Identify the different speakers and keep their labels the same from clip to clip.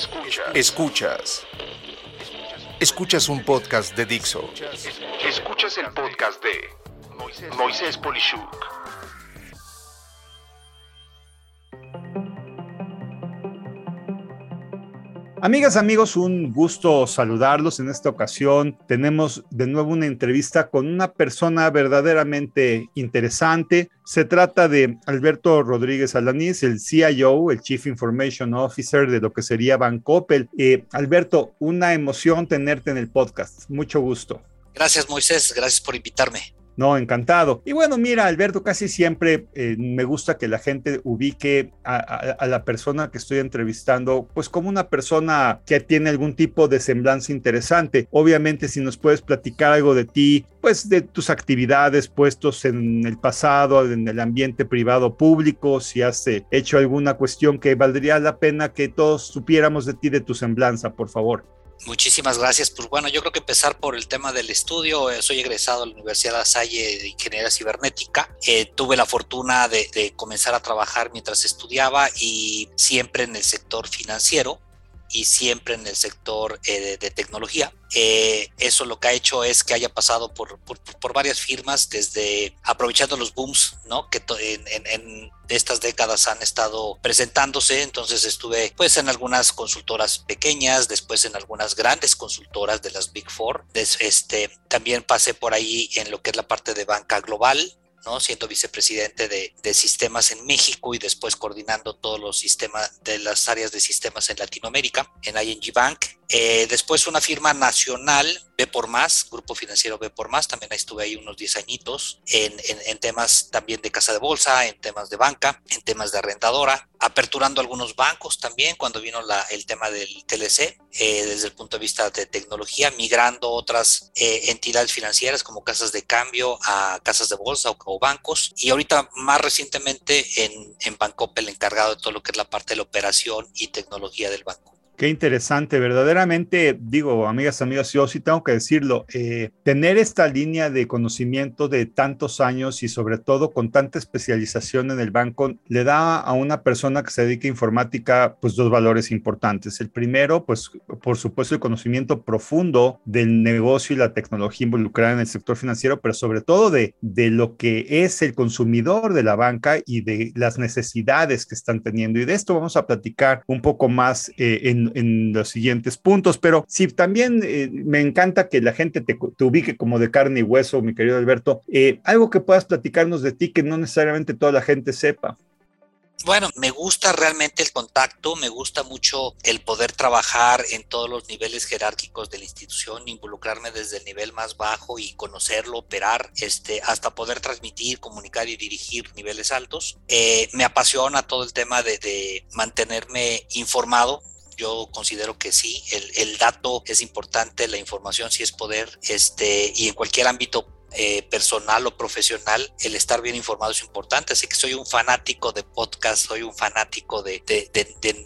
Speaker 1: Escuchas. Escuchas. Escuchas un podcast de Dixo. Escuchas el podcast de Moisés Polishuk.
Speaker 2: Amigas, amigos, un gusto saludarlos. En esta ocasión tenemos de nuevo una entrevista con una persona verdaderamente interesante. Se trata de Alberto Rodríguez Alanís, el CIO, el Chief Information Officer de lo que sería Bancoppel. Eh, Alberto, una emoción tenerte en el podcast. Mucho gusto.
Speaker 3: Gracias, Moisés. Gracias por invitarme.
Speaker 2: No, encantado. Y bueno, mira, Alberto, casi siempre eh, me gusta que la gente ubique a, la persona que estoy entrevistando, pues como una persona que tiene algún tipo de semblanza interesante. Obviamente, si nos puedes platicar algo de ti, pues de tus actividades puestos en el pasado, en el ambiente privado público, si has eh, hecho alguna cuestión que valdría la pena que todos supiéramos de ti, de tu semblanza, por favor.
Speaker 3: Muchísimas gracias. Pues bueno, yo creo que empezar por el tema del estudio. Eh, soy egresado de la Universidad de La Salle de Ingeniería Cibernética. Eh, tuve la fortuna de, de comenzar a trabajar mientras estudiaba y siempre en el sector financiero y siempre en el sector eh, de, tecnología. Eh, eso lo que ha hecho es que haya pasado por, por, varias firmas, desde aprovechando los booms ¿no? que en, en, estas décadas han estado presentándose. Entonces estuve pues en algunas consultoras pequeñas, después en algunas grandes consultoras de las Big Four. este, también pasé por ahí en lo que es la parte de banca global, ¿no? siendo vicepresidente de, sistemas en México y después coordinando todos los sistemas de las áreas de sistemas en Latinoamérica, en ING Bank. Eh, después una firma nacional, B por Más, Grupo Financiero B por Más, también estuve ahí unos 10 añitos en, en, temas también de casa de bolsa, en temas de banca, en temas de arrendadora, aperturando algunos bancos también cuando vino el tema del TLC, eh, desde el punto de vista de tecnología, migrando otras eh, entidades financieras como casas de cambio a casas de bolsa o, o bancos, y ahorita más recientemente en, en Bancopel encargado de todo lo que es la parte de la operación y tecnología del banco.
Speaker 2: Qué interesante, verdaderamente, digo, amigas, amigos, yo sí tengo que decirlo, eh, tener esta línea de conocimiento de tantos años y sobre todo con tanta especialización en el banco, le da a una persona que se dedica a informática, pues dos valores importantes. El primero, pues, por supuesto, el conocimiento profundo del negocio y la tecnología involucrada en el sector financiero, pero sobre todo de, de lo que es el consumidor de la banca y de las necesidades que están teniendo. Y de esto vamos a platicar un poco más eh, en en, los siguientes puntos, pero sí, también eh, me encanta que la gente te, ubique como de carne y hueso, mi querido Alberto. Eh, algo que puedas platicarnos de ti que no necesariamente toda la gente sepa.
Speaker 3: Bueno, me gusta realmente el contacto, me gusta mucho el poder trabajar en todos los niveles jerárquicos de la institución, involucrarme desde el nivel más bajo y conocerlo, operar, este, hasta poder transmitir, comunicar y dirigir niveles altos. Eh, me apasiona todo el tema de, de mantenerme informado yo considero que sí, el, dato es importante, la información sí es poder, este, y en cualquier ámbito eh, personal o profesional, el estar bien informado es importante. Así que soy un fanático de podcast, soy un fanático de,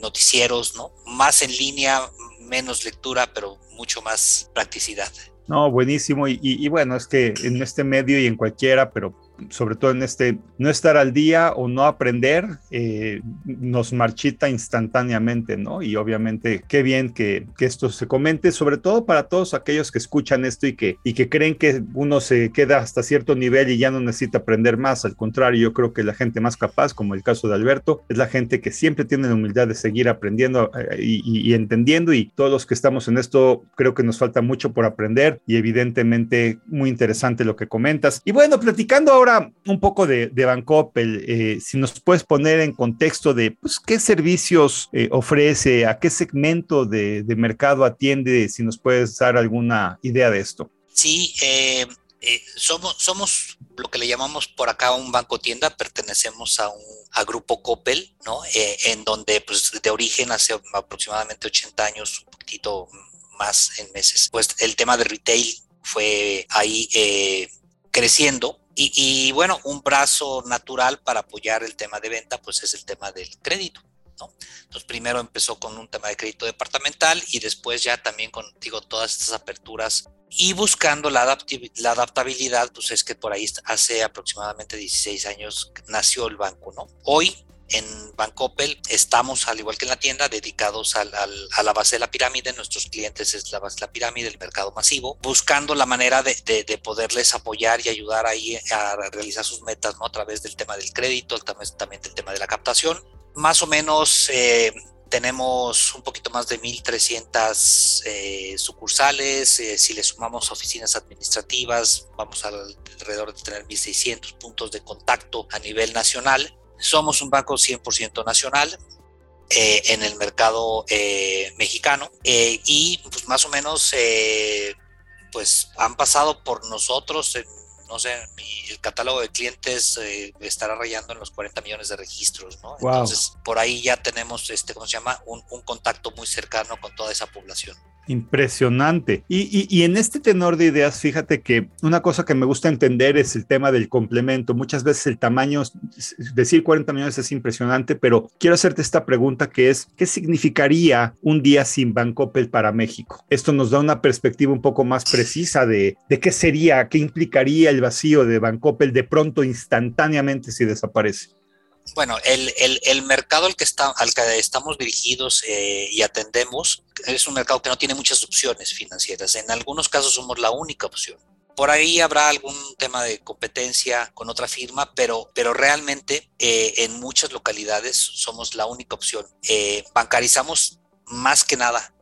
Speaker 3: noticieros, ¿no? Más en línea, menos lectura, pero mucho más practicidad.
Speaker 2: No, buenísimo. y, bueno, es que en este medio y en cualquiera, pero sobre todo en este no estar al día o no aprender, eh, nos marchita instantáneamente, ¿no? Y obviamente qué bien que, que, esto se comente, sobre todo para todos aquellos que escuchan esto y que, y que creen que uno se queda hasta cierto nivel y ya no necesita aprender más. Al contrario, yo creo que la gente más capaz, como el caso de Alberto, es la gente que siempre tiene la humildad de seguir aprendiendo eh, y, y entendiendo y todos los que estamos en esto creo que nos falta mucho por aprender y evidentemente muy interesante lo que comentas. Y bueno, platicando ahora un poco de, de Bancoppel, eh, si nos puedes poner en contexto de pues, qué servicios eh, ofrece, a qué segmento de, mercado atiende, si nos puedes dar alguna idea de esto.
Speaker 3: Sí, eh, somos, somos lo que le llamamos por acá un banco tienda, pertenecemos a un a Grupo Coppel, ¿no? en donde pues de origen hace aproximadamente 80 años, un poquito más en meses, pues el tema de retail fue ahí creciendo y, bueno, un brazo natural para apoyar el tema de venta, pues es el tema del crédito. ¿no? Entonces, primero empezó con un tema de crédito departamental y después ya también con, digo, todas estas aperturas y buscando la, la adaptabilidad, pues es que por ahí hace aproximadamente 16 años nació el banco, ¿no? Hoy En Bancoppel estamos, al igual que en la tienda, dedicados a la base de la pirámide. Nuestros clientes es la base de la pirámide, el mercado masivo, buscando la manera de, de, poderles apoyar y ayudar ahí a realizar sus metas, ¿no? A través del tema del crédito, también del tema de la captación. Más o menos eh, tenemos un poquito más de 1.300 eh, sucursales. Eh, si le sumamos oficinas administrativas, vamos alrededor de tener 1.600 puntos de contacto a nivel nacional. Somos un banco 100% nacional. Eh, en el mercado mexicano y pues más o menos pues han pasado por nosotros en no sé, el catálogo de clientes eh, estará rayando en los 40 millones de registros, ¿no? Entonces, por ahí ya tenemos, este, ¿cómo se llama? Un, un contacto muy cercano con toda esa población.
Speaker 2: Impresionante. Y, en este tenor de ideas, fíjate que una cosa que me gusta entender es el tema del complemento. Muchas veces el tamaño, decir 40 millones es impresionante, pero quiero hacerte esta pregunta que es, ¿qué significaría un día sin Bancoppel para México? Esto nos da una perspectiva un poco más precisa de, de qué sería, qué implicaría el vacío de Bancoppel de pronto instantáneamente si desaparece.
Speaker 3: Bueno, el, el, mercado al que, estamos dirigidos eh, y atendemos es un mercado que no tiene muchas opciones financieras. En algunos casos somos la única opción. Por ahí habrá algún tema de competencia con otra firma, pero, pero realmente eh, en muchas localidades somos la única opción. Eh, bancarizamos más que nada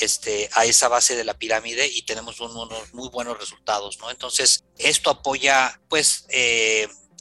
Speaker 3: este, a esa base de la pirámide y tenemos unos muy buenos resultados, ¿no? Entonces, esto apoya, pues,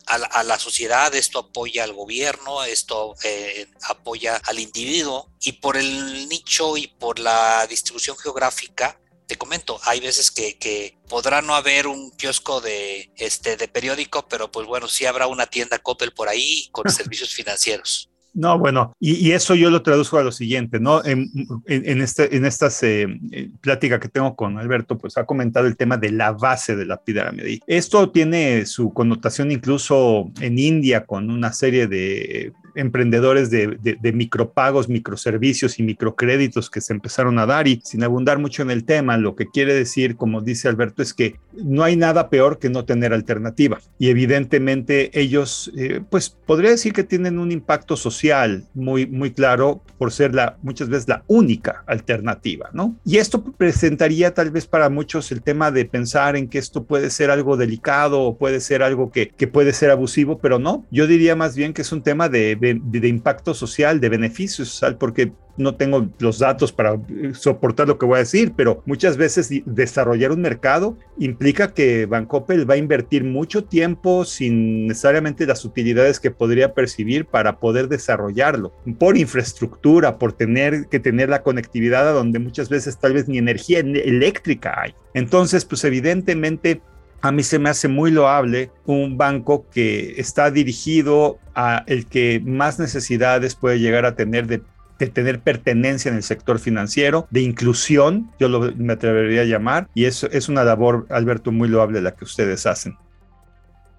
Speaker 3: a la, sociedad, esto apoya al gobierno, esto eh, apoya al individuo y por el nicho y por la distribución geográfica, te comento, hay veces que, que, podrá no haber un kiosco de, este, de periódico, pero pues bueno, sí habrá una tienda Coppel por ahí con servicios financieros.
Speaker 2: No, bueno, y, eso yo lo traduzco a lo siguiente, ¿no? En, en, este, en esta eh, plática que tengo con Alberto, pues ha comentado el tema de la base de la pirámide. Esto tiene su connotación incluso en India con una serie de emprendedores de, micropagos, microservicios y microcréditos que se empezaron a dar y sin abundar mucho en el tema, lo que quiere decir, como dice Alberto, es que no hay nada peor que no tener alternativa y evidentemente ellos, eh, pues podría decir que tienen un impacto social muy, muy claro por ser la, muchas veces la única alternativa, ¿no? Y esto presentaría tal vez para muchos el tema de pensar en que esto puede ser algo delicado o puede ser algo que, que puede ser abusivo, pero no, yo diría más bien que es un tema de de, impacto social, de beneficio social, porque no tengo los datos para soportar lo que voy a decir, pero muchas veces desarrollar un mercado implica que Bancoppel va a invertir mucho tiempo sin necesariamente las utilidades que podría percibir para poder desarrollarlo, por infraestructura, por tener que tener la conectividad a donde muchas veces tal vez ni energía eléctrica hay. Entonces, pues evidentemente a mí se me hace muy loable un banco que está dirigido a el que más necesidades puede llegar a tener de, tener pertenencia en el sector financiero, de inclusión, yo lo, me atrevería a llamar, y eso es una labor, Alberto, muy loable la que ustedes hacen.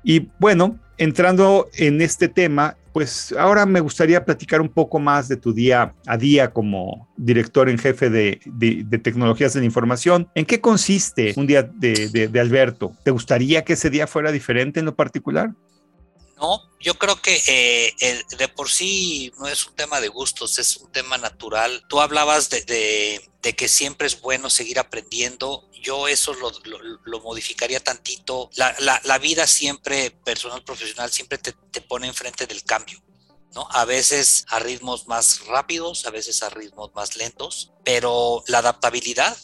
Speaker 2: Y bueno, entrando en este tema, pues ahora me gustaría platicar un poco más de tu día a día como director en jefe de, tecnologías de la información. ¿En qué consiste un día de, Alberto? ¿Te gustaría que ese día fuera diferente en lo particular?
Speaker 3: No, yo creo que eh, de por sí no es un tema de gustos, es un tema natural. Tú hablabas de, que siempre es bueno seguir aprendiendo. Yo eso lo, modificaría tantito. La, vida siempre, personal, profesional, siempre te, te pone enfrente del cambio. ¿no? A veces a ritmos más rápidos, a veces a ritmos más lentos, pero la adaptabilidad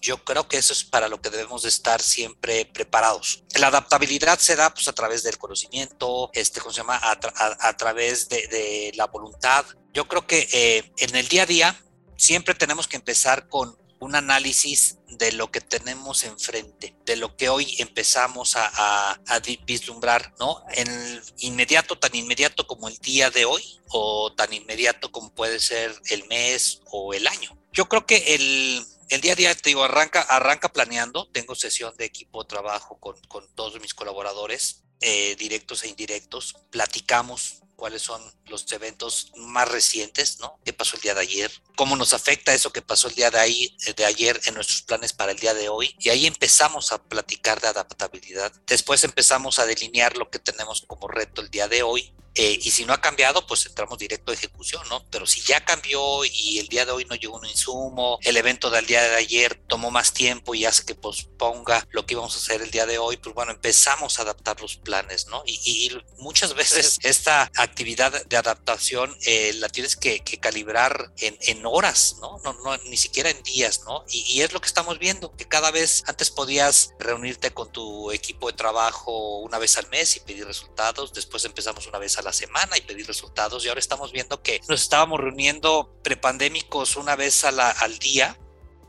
Speaker 3: yo creo que eso es para lo que debemos de estar siempre preparados. La adaptabilidad se da pues a través del conocimiento, este, ¿cómo se llama? A, través de, la voluntad. Yo creo que eh, en el día a día siempre tenemos que empezar con un análisis de lo que tenemos enfrente, de lo que hoy empezamos a, vislumbrar, ¿no? En inmediato, tan inmediato como el día de hoy, o tan inmediato como puede ser el mes o el año. Yo creo que el, el día a día, te digo, arranca, arranca planeando. Tengo sesión de equipo trabajo con, con todos mis colaboradores, eh, directos e indirectos. Platicamos cuáles son los eventos más recientes, ¿no? ¿Qué pasó el día de ayer? ¿Cómo nos afecta eso que pasó el día ahí, de ayer en nuestros planes para el día de hoy? Y ahí empezamos a platicar de adaptabilidad. Después empezamos a delinear lo que tenemos como reto el día de hoy eh, y si no ha cambiado, pues entramos directo a ejecución, ¿no? Pero si ya cambió y el día de hoy no llegó un insumo, el evento del día de ayer tomó más tiempo y hace que posponga lo que íbamos a hacer el día de hoy, pues bueno, empezamos a adaptar los planes, ¿no? Y, muchas veces esta actividad de adaptación eh, la tienes que, calibrar en, en, horas, ¿no? ¿no? No, Ni siquiera en días, ¿no? Y, y es lo que estamos viendo, que cada vez antes podías reunirte con tu equipo de trabajo una vez al mes y pedir resultados, después empezamos una vez a la semana y pedir resultados y ahora estamos viendo que nos estábamos reuniendo prepandémicos una vez a la, al día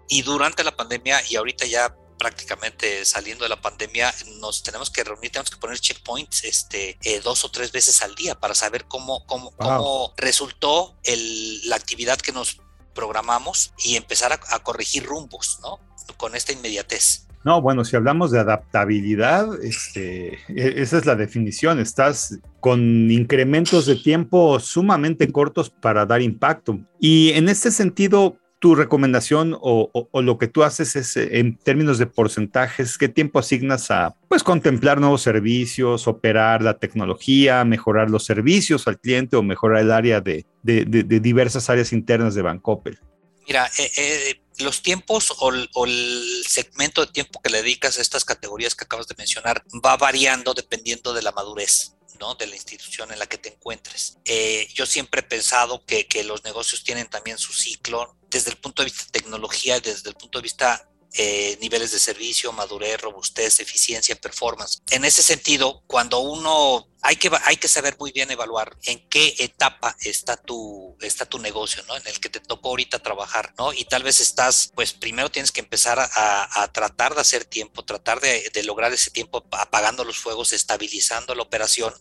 Speaker 3: y durante la pandemia y ahorita ya prácticamente saliendo de la pandemia, nos tenemos que reunir, tenemos que poner checkpoints este, eh, dos o tres veces al día para saber cómo, cómo, cómo resultó el, la actividad que nos programamos y empezar a, a corregir rumbos, ¿no? Con esta inmediatez.
Speaker 2: No, bueno, si hablamos de adaptabilidad, este, e, esa es la definición. Estás con incrementos de tiempo sumamente cortos para dar impacto. Y en este sentido, tu recomendación o, lo que tú haces es eh, en términos de porcentajes, ¿qué tiempo asignas a pues contemplar nuevos servicios, operar la tecnología, mejorar los servicios al cliente o mejorar el área de, diversas áreas internas de Bancoppel?
Speaker 3: Mira, eh, eh, los tiempos o, el segmento de tiempo que le dedicas a estas categorías que acabas de mencionar va variando dependiendo de la madurez. ¿no? de la institución en la que te encuentres. Eh, yo siempre he pensado que, que, los negocios tienen también su ciclo desde el punto de vista de tecnología desde el punto de vista eh, niveles de servicio, madurez, robustez, eficiencia, performance. En ese sentido, cuando uno hay que, hay que saber muy bien evaluar en qué etapa está tu, está tu negocio, ¿no? En el que te tocó ahorita trabajar, ¿no? Y tal vez estás, pues primero tienes que empezar a, tratar de hacer tiempo, tratar de, lograr ese tiempo apagando los fuegos, estabilizando la operación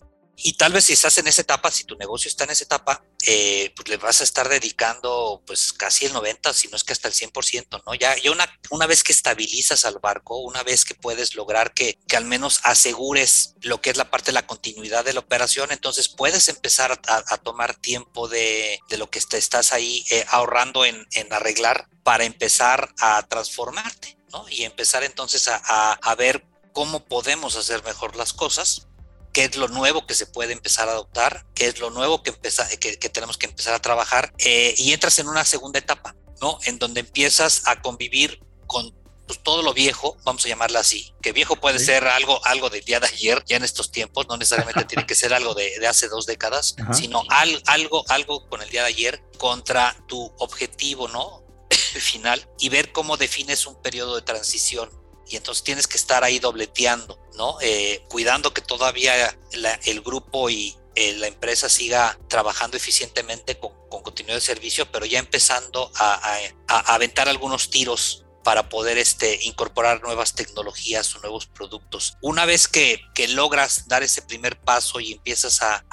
Speaker 3: y tal vez si estás en esa etapa, si tu negocio está en esa etapa, eh, pues le vas a estar dedicando pues casi el 90, si no es que hasta el 100%, ¿no? Ya, una, una vez que estabilizas al barco, una vez que puedes lograr que, que al menos asegures lo que es la parte de la continuidad de la operación, entonces puedes empezar a, tomar tiempo de, de, lo que te estás ahí eh, ahorrando en, en, arreglar para empezar a transformarte, ¿no? Y empezar entonces a, a, a ver cómo podemos hacer mejor las cosas qué es lo nuevo que se puede empezar a adoptar, qué es lo nuevo que, que, tenemos que empezar a trabajar eh, y entras en una segunda etapa, ¿no? En donde empiezas a convivir con pues, todo lo viejo, vamos a llamarlo así, que viejo puede ser algo, algo del día de ayer, ya en estos tiempos, no necesariamente tiene que ser algo de, hace dos décadas, sino algo, algo con el día de ayer contra tu objetivo, ¿no? final y ver cómo defines un periodo de transición y entonces tienes que estar ahí dobleteando, ¿no? Eh, cuidando que todavía el grupo y eh, la empresa siga trabajando eficientemente con, continuidad de servicio, pero ya empezando a, a aventar algunos tiros para poder este, incorporar nuevas tecnologías o nuevos productos. Una vez que, logras dar ese primer paso y empiezas a,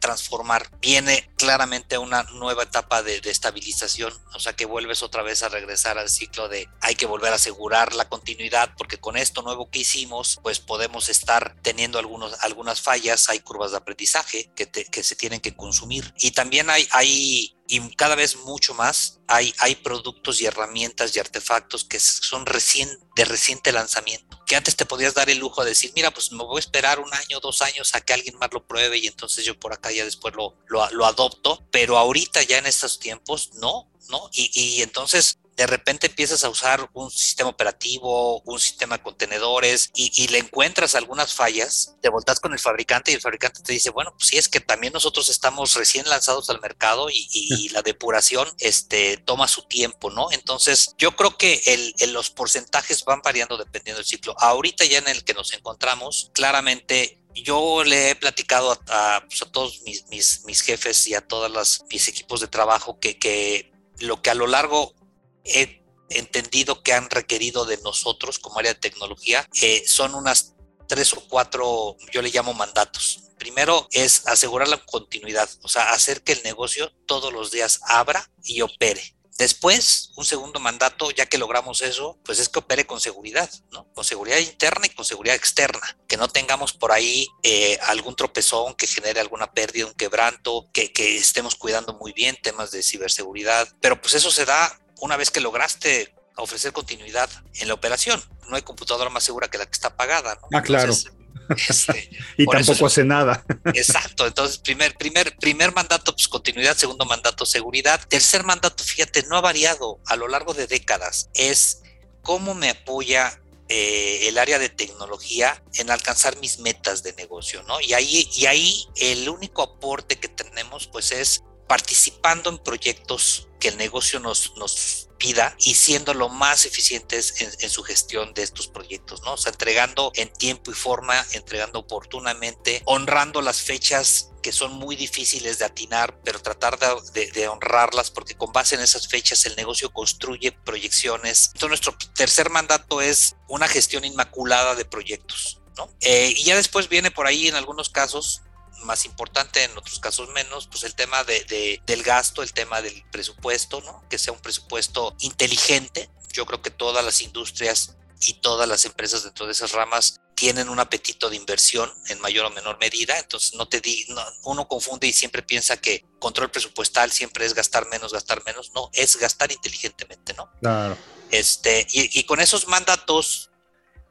Speaker 3: transformar, viene claramente una nueva etapa de, de, estabilización, o sea que vuelves otra vez a regresar al ciclo de hay que volver a asegurar la continuidad porque con esto nuevo que hicimos, pues podemos estar teniendo algunos, algunas fallas, hay curvas de aprendizaje que, se tienen que consumir y también hay y cada vez mucho más hay, hay productos y herramientas y artefactos que son recién, de reciente lanzamiento. Que antes te podías dar el lujo de decir, mira, pues me voy a esperar un año, dos años a que alguien más lo pruebe y entonces yo por acá ya después lo, lo, lo adopto. Pero ahorita ya en estos tiempos, no, ¿no? Y, y entonces de repente empiezas a usar un sistema operativo, un sistema de contenedores y, le encuentras algunas fallas, te voltas con el fabricante y el fabricante te dice, bueno, pues sí es que también nosotros estamos recién lanzados al mercado y, la depuración este, toma su tiempo, ¿no? Entonces yo creo que el, los porcentajes van variando dependiendo del ciclo. Ahorita ya en el que nos encontramos, claramente yo le he platicado a, pues, todos mis, mis, jefes y a todos mis equipos de trabajo que, que lo que a lo largo he entendido que han requerido de nosotros como área de tecnología eh, son unas tres o cuatro, yo le llamo mandatos. Primero es asegurar la continuidad, o sea, hacer que el negocio todos los días abra y opere. Después, un segundo mandato, ya que logramos eso, pues es que opere con seguridad, ¿no? Con seguridad interna y con seguridad externa. Que no tengamos por ahí eh, algún tropezón que genere alguna pérdida, un quebranto, que, que estemos cuidando muy bien temas de ciberseguridad. Pero pues eso se da una vez que lograste ofrecer continuidad en la operación. No hay computadora más segura que la que está pagada.
Speaker 2: Ah, claro. Este, y tampoco hace nada.
Speaker 3: Exacto, entonces primer, primer, primer mandato, pues continuidad, segundo mandato, seguridad. Tercer mandato, fíjate, no ha variado a lo largo de décadas, es cómo me apoya eh, el área de tecnología en alcanzar mis metas de negocio, ¿no? Y ahí, y ahí el único aporte que tenemos pues es participando en proyectos que el negocio nos, nos pida y siendo lo más eficientes en, su gestión de estos proyectos, ¿no? O sea, entregando en tiempo y forma, entregando oportunamente, honrando las fechas que son muy difíciles de atinar, pero tratar de, honrarlas porque con base en esas fechas el negocio construye proyecciones. Entonces nuestro tercer mandato es una gestión inmaculada de proyectos. ¿no? Eh, y ya después viene por ahí en algunos casos más importante, en otros casos menos, pues el tema de, del gasto, el tema del presupuesto, ¿no? Que sea un presupuesto inteligente. Yo creo que todas las industrias y todas las empresas dentro de esas ramas tienen un apetito de inversión en mayor o menor medida, entonces no te di, uno confunde y siempre piensa que control presupuestal siempre es gastar menos, gastar menos, no, es gastar inteligentemente, ¿no?
Speaker 2: Claro.
Speaker 3: Este, y, y con esos mandatos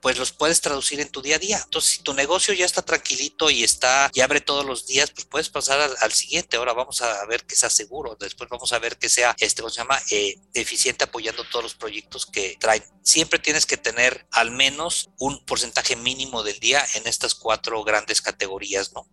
Speaker 3: pues los puedes traducir en tu día a día. Entonces, si tu negocio ya está tranquilito y está y abre todos los días, pues puedes pasar al, siguiente. Ahora vamos a ver que sea seguro, después vamos a ver que sea, este, ¿cómo se llama? Eh, eficiente apoyando todos los proyectos que traen. Siempre tienes que tener al menos un porcentaje mínimo del día en estas cuatro grandes categorías, ¿no?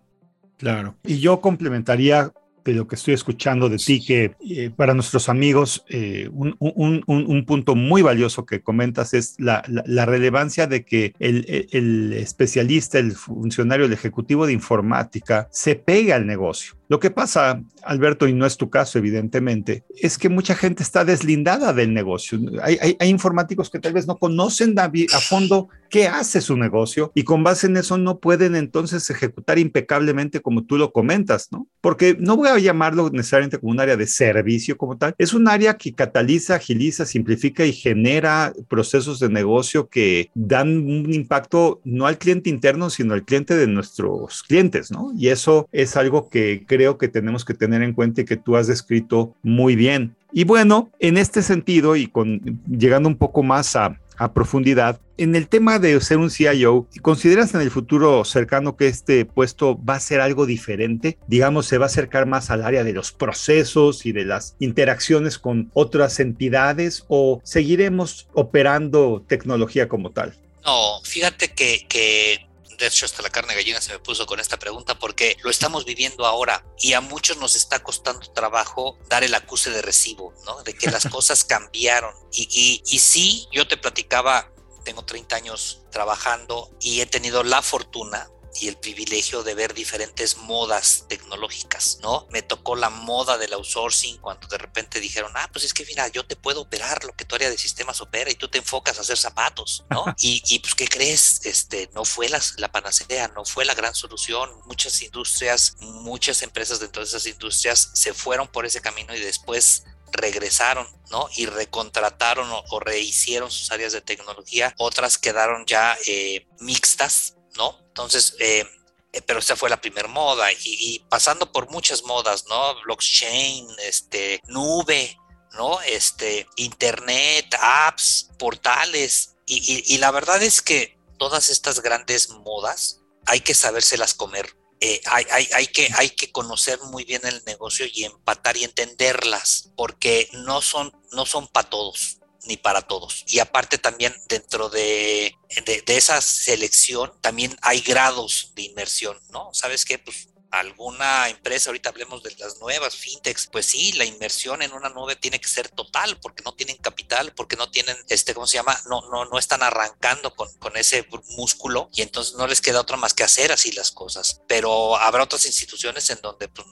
Speaker 2: Claro. Y yo complementaría de lo que estoy escuchando de ti, que eh, para nuestros amigos eh, un, un, un, punto muy valioso que comentas es la, la, relevancia de que el, el, especialista, el funcionario, el ejecutivo de informática se pega al negocio. Lo que pasa, Alberto, y no es tu caso, evidentemente, es que mucha gente está deslindada del negocio. Hay, hay, hay informáticos que tal vez no conocen a, a fondo qué hace su negocio y con base en eso no pueden entonces ejecutar impecablemente como tú lo comentas, ¿no? Porque no voy a llamarlo necesariamente como un área de servicio como tal, es un área que cataliza, agiliza, simplifica y genera procesos de negocio que dan un impacto no al cliente interno, sino al cliente de nuestros clientes, ¿no? Y eso es algo que creo que tenemos que tener en cuenta y que tú has descrito muy bien. Y bueno, en este sentido y con llegando un poco más a, a profundidad. En el tema de ser un CIO, ¿consideras en el futuro cercano que este puesto va a ser algo diferente? Digamos, se va a acercar más al área de los procesos y de las interacciones con otras entidades o seguiremos operando tecnología como tal?
Speaker 3: No, fíjate que, que de hecho hasta la carne gallina se me puso con esta pregunta porque lo estamos viviendo ahora y a muchos nos está costando trabajo dar el acuse de recibo, ¿no? De que las cosas cambiaron. Y, y, y sí, yo te platicaba, tengo 30 años trabajando y he tenido la fortuna y el privilegio de ver diferentes modas tecnológicas, ¿no? Me tocó la moda del outsourcing cuando de repente dijeron, ah, pues es que mira, yo te puedo operar lo que tu área de sistemas opera y tú te enfocas a hacer zapatos, ¿no? y, y, pues, ¿qué crees? Este, no fue la, la panacea, no fue la gran solución. Muchas industrias, muchas empresas dentro de esas industrias se fueron por ese camino y después regresaron, ¿no? Y recontrataron o, rehicieron sus áreas de tecnología. Otras quedaron ya eh, mixtas, ¿no? Entonces, eh, eh, pero esta fue la primera moda y, pasando por muchas modas, ¿no? Blockchain, este, nube, ¿no? Este, internet, apps, portales. Y, la verdad es que todas estas grandes modas hay que sabérselas comer. Eh, hay, hay, hay, que, hay que conocer muy bien el negocio y empatar y entenderlas, porque no son, no son para todos ni para todos. Y aparte también dentro de, de, esa selección también hay grados de inmersión, ¿no? ¿Sabes qué? Pues alguna empresa, ahorita hablemos de las nuevas fintechs, pues sí, la inversión en una nube tiene que ser total porque no tienen capital, porque no tienen, este, ¿cómo se llama? No, no, no están arrancando con, con ese músculo y entonces no les queda otra más que hacer así las cosas. Pero habrá otras instituciones en donde pues,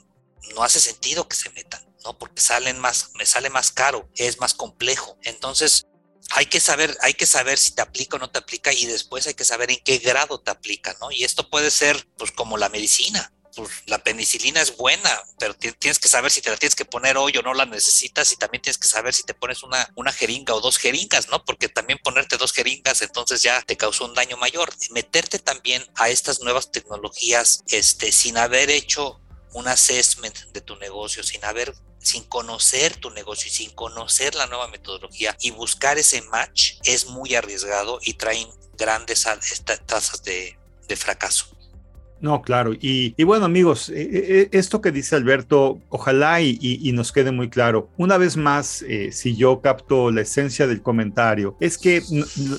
Speaker 3: no hace sentido que se metan. ¿No? Porque salen más, me sale más caro, es más complejo. Entonces, hay que saber, hay que saber si te aplica o no te aplica y después hay que saber en qué grado te aplica, ¿no? Y esto puede ser, pues, como la medicina. Pues, la penicilina es buena, pero tienes que saber si te la tienes que poner hoy o no la necesitas y también tienes que saber si te pones una, una jeringa o dos jeringas, ¿no? Porque también ponerte dos jeringas entonces ya te causó un daño mayor. Meterte también a estas nuevas tecnologías, este, sin haber hecho un assessment de tu negocio, sin haber sin conocer tu negocio y sin conocer la nueva metodología y buscar ese match es muy arriesgado y traen grandes tasas de, de fracaso.
Speaker 2: No, claro. Y, bueno, amigos, eh, eh, eh, esto que dice Alberto, ojalá y, nos quede muy claro. Una vez más, si yo capto la esencia del comentario, es que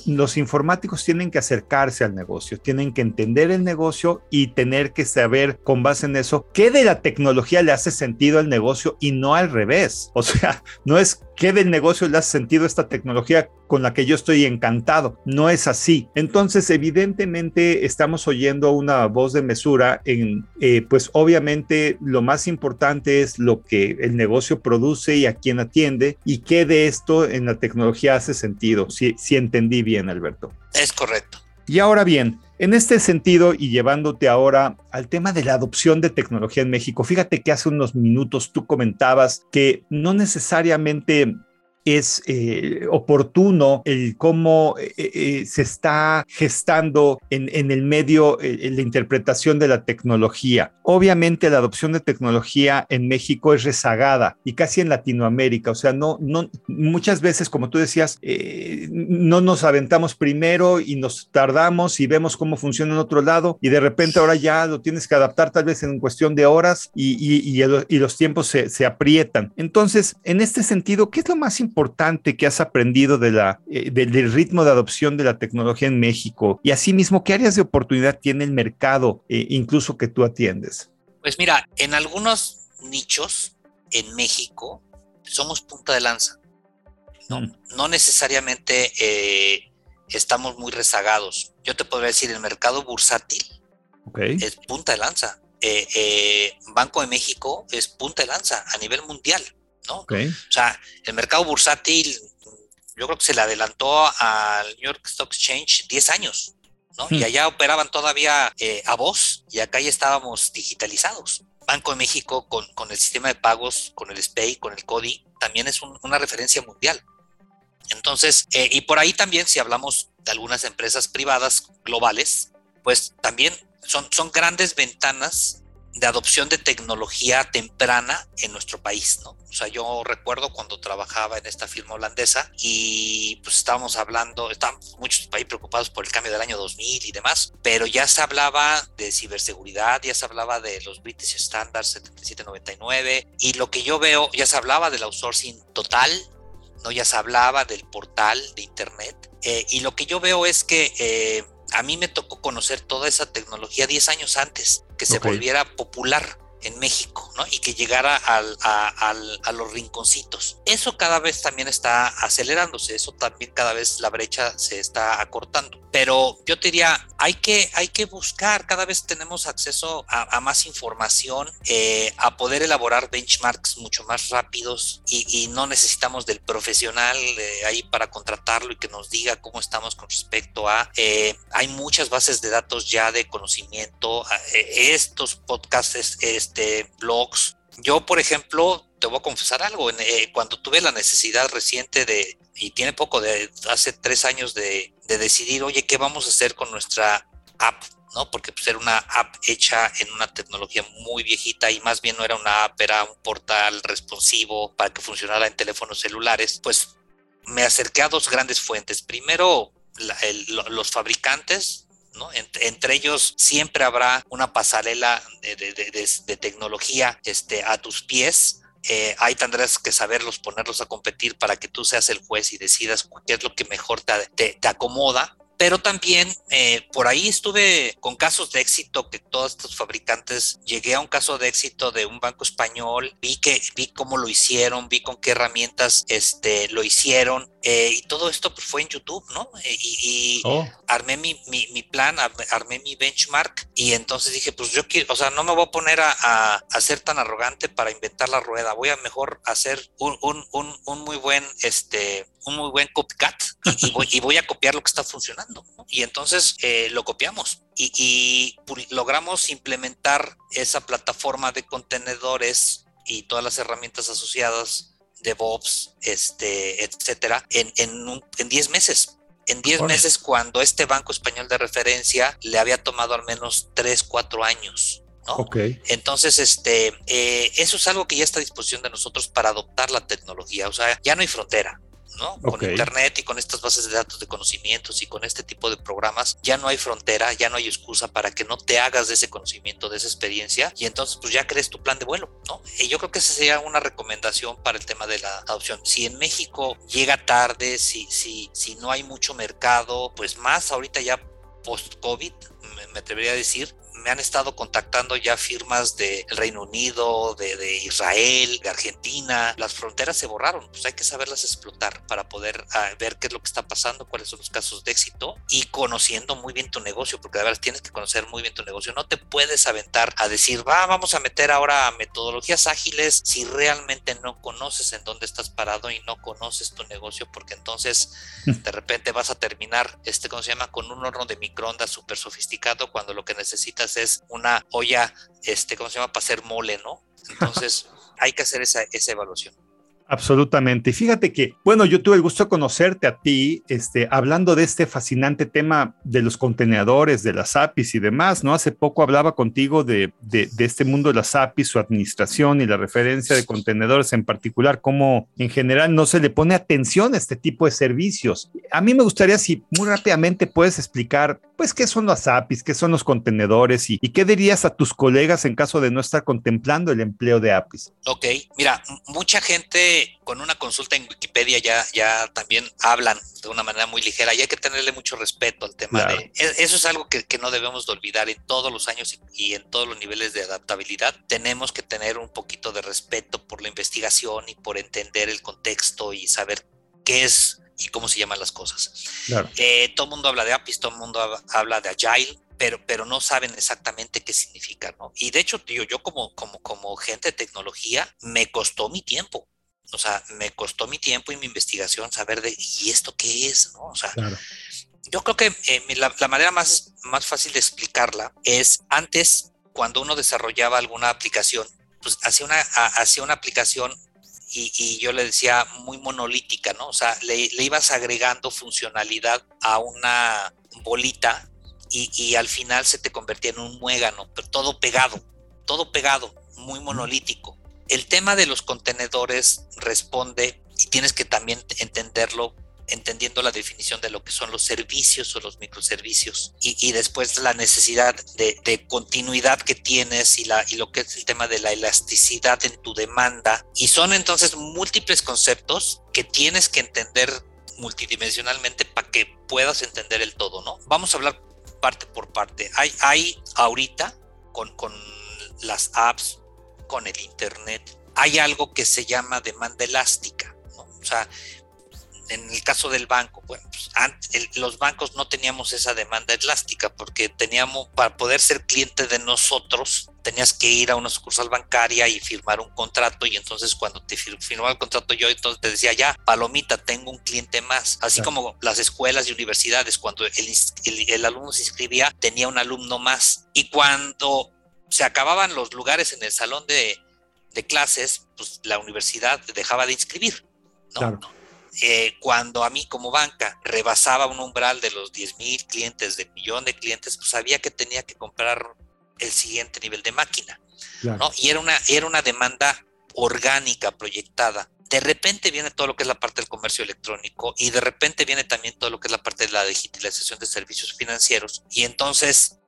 Speaker 2: los informáticos tienen que acercarse al negocio, tienen que entender el negocio y tener que saber con base en eso qué de la tecnología le hace sentido al negocio y no al revés. O sea, no es qué del negocio le hace sentido esta tecnología con la que yo estoy encantado. No es así. Entonces, evidentemente, estamos oyendo una voz de mesura en, eh, pues obviamente lo más importante es lo que el negocio produce y a quién atiende y qué de esto en la tecnología hace sentido. Si, si entendí bien, Alberto.
Speaker 3: Es correcto.
Speaker 2: Y ahora bien, en este sentido y llevándote ahora al tema de la adopción de tecnología en México, fíjate que hace unos minutos tú comentabas que no necesariamente es eh, oportuno el cómo eh, eh, se está gestando en, en el medio la interpretación de la tecnología. Obviamente la adopción de tecnología en México es rezagada y casi en Latinoamérica, o sea, no, no, muchas veces, como tú decías, no nos aventamos primero y nos tardamos y vemos cómo funciona en otro lado y de repente ahora ya lo tienes que adaptar tal vez en cuestión de horas y, y, y, los tiempos se, se aprietan. Entonces, en este sentido, ¿qué es lo más importante? Importante que has aprendido de la, eh, del ritmo de adopción de la tecnología en México? Y asimismo, ¿qué áreas de oportunidad tiene el mercado, eh, incluso que tú atiendes?
Speaker 3: Pues mira, en algunos nichos en México somos punta de lanza. No, mm. no necesariamente eh, estamos muy rezagados. Yo te podría decir, el mercado bursátil es punta de lanza. Banco de México es punta de lanza a nivel mundial. ¿No? O sea, el mercado bursátil, yo creo que se le adelantó al New York Stock Exchange 10 años, ¿no? Y hmm. allá operaban todavía eh, a voz y acá ya estábamos digitalizados. Banco de México con, con, el sistema de pagos, con el SPAY, con el CODI, también es una referencia mundial. Entonces, eh, y por ahí también, si hablamos de algunas empresas privadas globales, pues también son, son grandes ventanas de adopción de tecnología temprana en nuestro país, ¿no? O sea, yo recuerdo cuando trabajaba en esta firma holandesa y pues estábamos hablando, estábamos muchos países preocupados por el cambio del año 2000 y demás, pero ya se hablaba de ciberseguridad, ya se hablaba de los British Standards 7799 y lo que yo veo, ya se hablaba del outsourcing total, ¿no? Ya se hablaba del portal de Internet eh, y lo que yo veo es que... Eh, a mí me tocó conocer toda esa tecnología 10 años antes que se volviera popular en México, ¿no? Y que llegara al, a, los rinconcitos. Eso cada vez también está acelerándose, eso también cada vez la brecha se está acortando. Pero yo te diría, hay que, hay que buscar, cada vez tenemos acceso a, más información, eh, a poder elaborar benchmarks mucho más rápidos y, no necesitamos del profesional eh, ahí para contratarlo y que nos diga cómo estamos con respecto a... Eh, hay muchas bases de datos ya de conocimiento, estos podcasts, este, blogs. Yo, por ejemplo, te voy a confesar algo, cuando tuve la necesidad reciente de, y tiene poco de hace tres años de, decidir, oye, ¿qué vamos a hacer con nuestra app? ¿no? Porque pues, era una app hecha en una tecnología muy viejita y más bien no era una app, era un portal responsivo para que funcionara en teléfonos celulares. Pues me acerqué a dos grandes fuentes. Primero, los fabricantes, ¿no? Entre, ellos siempre habrá una pasarela de, tecnología este, a tus pies eh, ahí tendrás que saberlos, ponerlos a competir para que tú seas el juez y decidas qué es lo que mejor te, te acomoda pero también eh, por ahí estuve con casos de éxito que todos estos fabricantes, llegué a un caso de éxito de un banco español, vi que vi cómo lo hicieron, vi con qué herramientas este, lo hicieron eh, y todo esto pues, fue en YouTube, ¿no? Eh, y, oh. armé mi, mi, mi, plan, armé mi benchmark y entonces dije, pues yo quiero, o sea, no me voy a poner a, a, ser tan arrogante para inventar la rueda, voy a mejor hacer un, un, un, un muy buen, este, un muy buen copycat y, y, voy, a copiar lo que está funcionando. Y entonces eh, lo copiamos y, logramos implementar esa plataforma de contenedores y todas las herramientas asociadas, DevOps, este, etcétera, en, en, en 10 meses. En 10 meses, cuando este banco español de referencia le había tomado al menos 3, 4 años. ¿no? Entonces, este, eh, eso es algo que ya está a disposición de nosotros para adoptar la tecnología. O sea, ya no hay frontera. ¿No? Con Internet y con estas bases de datos de conocimientos y con este tipo de programas, ya no hay frontera, ya no hay excusa para que no te hagas de ese conocimiento, de esa experiencia, y entonces pues ya crees tu plan de vuelo, ¿no? Y yo creo que esa sería una recomendación para el tema de la adopción. Si en México llega tarde, si, si, si no hay mucho mercado, pues más ahorita ya post-COVID, me atrevería a decir, me han estado contactando ya firmas del Reino Unido, de, Israel, de Argentina. Las fronteras se borraron, pues hay que saberlas explotar para poder ah, ver qué es lo que está pasando, cuáles son los casos de éxito y conociendo muy bien tu negocio, porque de verdad tienes que conocer muy bien tu negocio. No te puedes aventar a decir, va, vamos a meter ahora metodologías ágiles si realmente no conoces en dónde estás parado y no conoces tu negocio, porque entonces de repente vas a terminar, este, ¿cómo se llama? Con un horno de microondas súper sofisticado cuando lo que necesitas es una olla, este, ¿cómo se llama? Para hacer mole, ¿no? Entonces hay que hacer esa, esa evaluación.
Speaker 2: Absolutamente. Y fíjate que, bueno, yo tuve el gusto de conocerte a ti, este, hablando de este fascinante tema de los contenedores, de las APIs y demás, ¿no? Hace poco hablaba contigo de, de, este mundo de las APIs, su administración y la referencia de contenedores en particular, cómo en general no se le pone atención a este tipo de servicios. A mí me gustaría si muy rápidamente puedes explicar, pues, qué son las APIs, qué son los contenedores y, qué dirías a tus colegas en caso de no estar contemplando el empleo de APIs.
Speaker 3: Ok, mira, mucha gente con una consulta en Wikipedia ya, ya también hablan de una manera muy ligera y hay que tenerle mucho respeto al tema de... E, eso es algo que, no debemos de olvidar en todos los años y, en todos los niveles de adaptabilidad. Tenemos que tener un poquito de respeto por la investigación y por entender el contexto y saber qué es y cómo se llaman las cosas. Eh, todo el mundo habla de APIs, todo el mundo habla de Agile, pero, pero no saben exactamente qué significa, ¿no? Y de hecho, tío, yo como, como, como gente de tecnología, me costó mi tiempo o sea, me costó mi tiempo y mi investigación saber de, ¿y esto qué es? ¿no? O sea, yo creo que eh, la, manera más, más fácil de explicarla es antes, cuando uno desarrollaba alguna aplicación, pues hacía una, hacía una aplicación y, yo le decía muy monolítica, ¿no? O sea, le, le ibas agregando funcionalidad a una bolita y, y, al final se te convertía en un muégano, pero todo pegado, todo pegado, muy monolítico el tema de los contenedores responde, y tienes que también entenderlo, entendiendo la definición de lo que son los servicios o los microservicios, y, después la necesidad de, continuidad que tienes y, la, y lo que es el tema de la elasticidad en tu demanda. Y son entonces múltiples conceptos que tienes que entender multidimensionalmente para que puedas entender el todo, ¿no? Vamos a hablar parte por parte. Hay, hay ahorita con, con las apps con el Internet, hay algo que se llama demanda elástica. O sea, en el caso del banco, bueno, pues, los bancos no teníamos esa demanda elástica porque teníamos, para poder ser cliente de nosotros, tenías que ir a una sucursal bancaria y firmar un contrato y entonces cuando te firmaba el contrato yo entonces te decía ya, palomita, tengo un cliente más. Así como las escuelas y universidades, cuando el, el alumno se inscribía, tenía un alumno más. Y cuando se acababan los lugares en el salón de, clases, pues la universidad dejaba de inscribir. Eh, cuando a mí como banca rebasaba un umbral de los 10 mil clientes, de millón de clientes, pues sabía que tenía que comprar el siguiente nivel de máquina. ¿no? Y era una, era una demanda orgánica, proyectada. De repente viene todo lo que es la parte del comercio electrónico y de repente viene también todo lo que es la parte de la digitalización de servicios financieros. Y entonces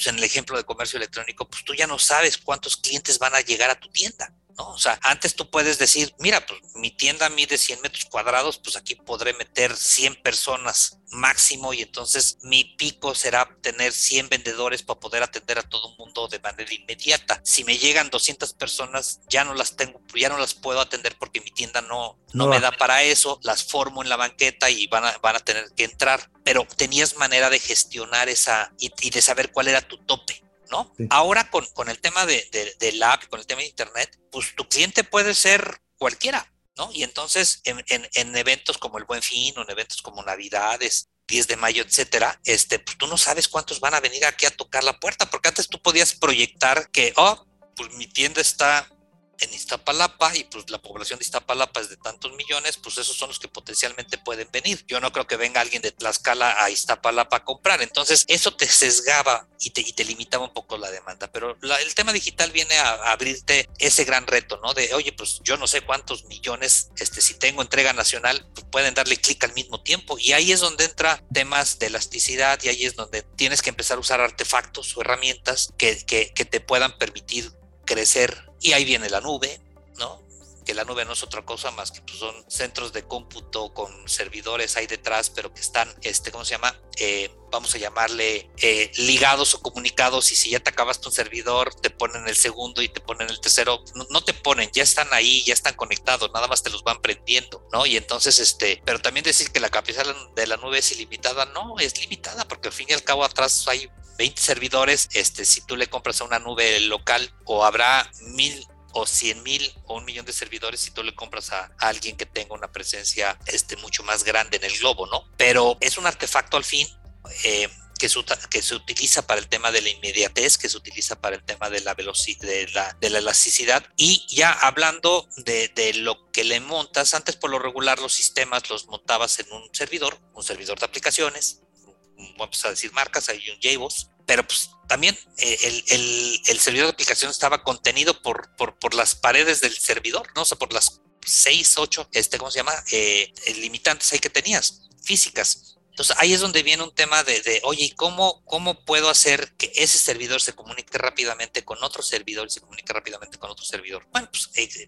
Speaker 3: pues, en el ejemplo de comercio electrónico, pues tú ya no sabes cuántos clientes van a llegar a tu tienda. ¿No? O sea, antes tú puedes decir, mira, pues mi tienda mide 100 metros cuadrados, pues aquí podré meter 100 personas máximo y entonces mi pico será tener 100 vendedores para poder atender a todo el mundo de manera inmediata. Si me llegan 200 personas, ya no las tengo, ya no las puedo atender porque mi tienda no, no, me da para eso, las formo en la banqueta y van a, van a tener que entrar, pero tenías manera de gestionar esa y, de saber cuál era tu tope. ¿No? Ahora con, con, el tema de, de, del app, con el tema de internet, pues tu cliente puede ser cualquiera, ¿no? Y entonces en, en, eventos como el Buen Fin o en eventos como Navidades, 10 de mayo, etcétera, este, pues tú no sabes cuántos van a venir aquí a tocar la puerta, porque antes tú podías proyectar que, oh, pues mi tienda está en Iztapalapa y pues la población de Iztapalapa es de tantos millones, pues esos son los que potencialmente pueden venir. Yo no creo que venga alguien de Tlaxcala a Iztapalapa a comprar. Entonces, eso te sesgaba y te, y te limitaba un poco la demanda. Pero el tema digital viene a, abrirte ese gran reto, ¿no? De, oye, pues yo no sé cuántos millones, este, si tengo entrega nacional, pues pueden darle clic al mismo tiempo. Y ahí es donde entra temas de elasticidad y ahí es donde tienes que empezar a usar artefactos o herramientas que, que, que te puedan permitir crecer y ahí viene la nube, ¿no? Que la nube no es otra cosa más que pues, son centros de cómputo con servidores ahí detrás, pero que están, este, ¿cómo se llama? Eh, vamos a llamarle eh, ligados o comunicados y si ya te acabaste un servidor, te ponen el segundo y te ponen el tercero, no, te ponen, ya están ahí, ya están conectados, nada más te los van prendiendo, ¿no? Y entonces, este, pero también decir que la capacidad de la nube es ilimitada, no, es limitada porque al fin y al cabo atrás hay 20 servidores, este, si tú le compras a una nube local o habrá mil o 100 mil o un millón de servidores si tú le compras a, alguien que tenga una presencia este, mucho más grande en el globo, ¿no? Pero es un artefacto al fin eh, que, que, se utiliza para el tema de la inmediatez, que se utiliza para el tema de la velocidad, de la, de la elasticidad. Y ya hablando de, de, lo que le montas, antes por lo regular los sistemas los montabas en un servidor, un servidor de aplicaciones, vamos a decir marcas, hay un JBoss, pero pues también eh, el, el, el, servidor de aplicación estaba contenido por, por, por, las paredes del servidor, ¿no? O sea, por las seis, ocho, este, ¿cómo se llama? Eh, limitantes ahí que tenías, físicas. Entonces ahí es donde viene un tema de, de, oye, ¿cómo, ¿cómo puedo hacer que ese servidor se comunique rápidamente con otro servidor y se comunique rápidamente con otro servidor? Bueno, pues eh,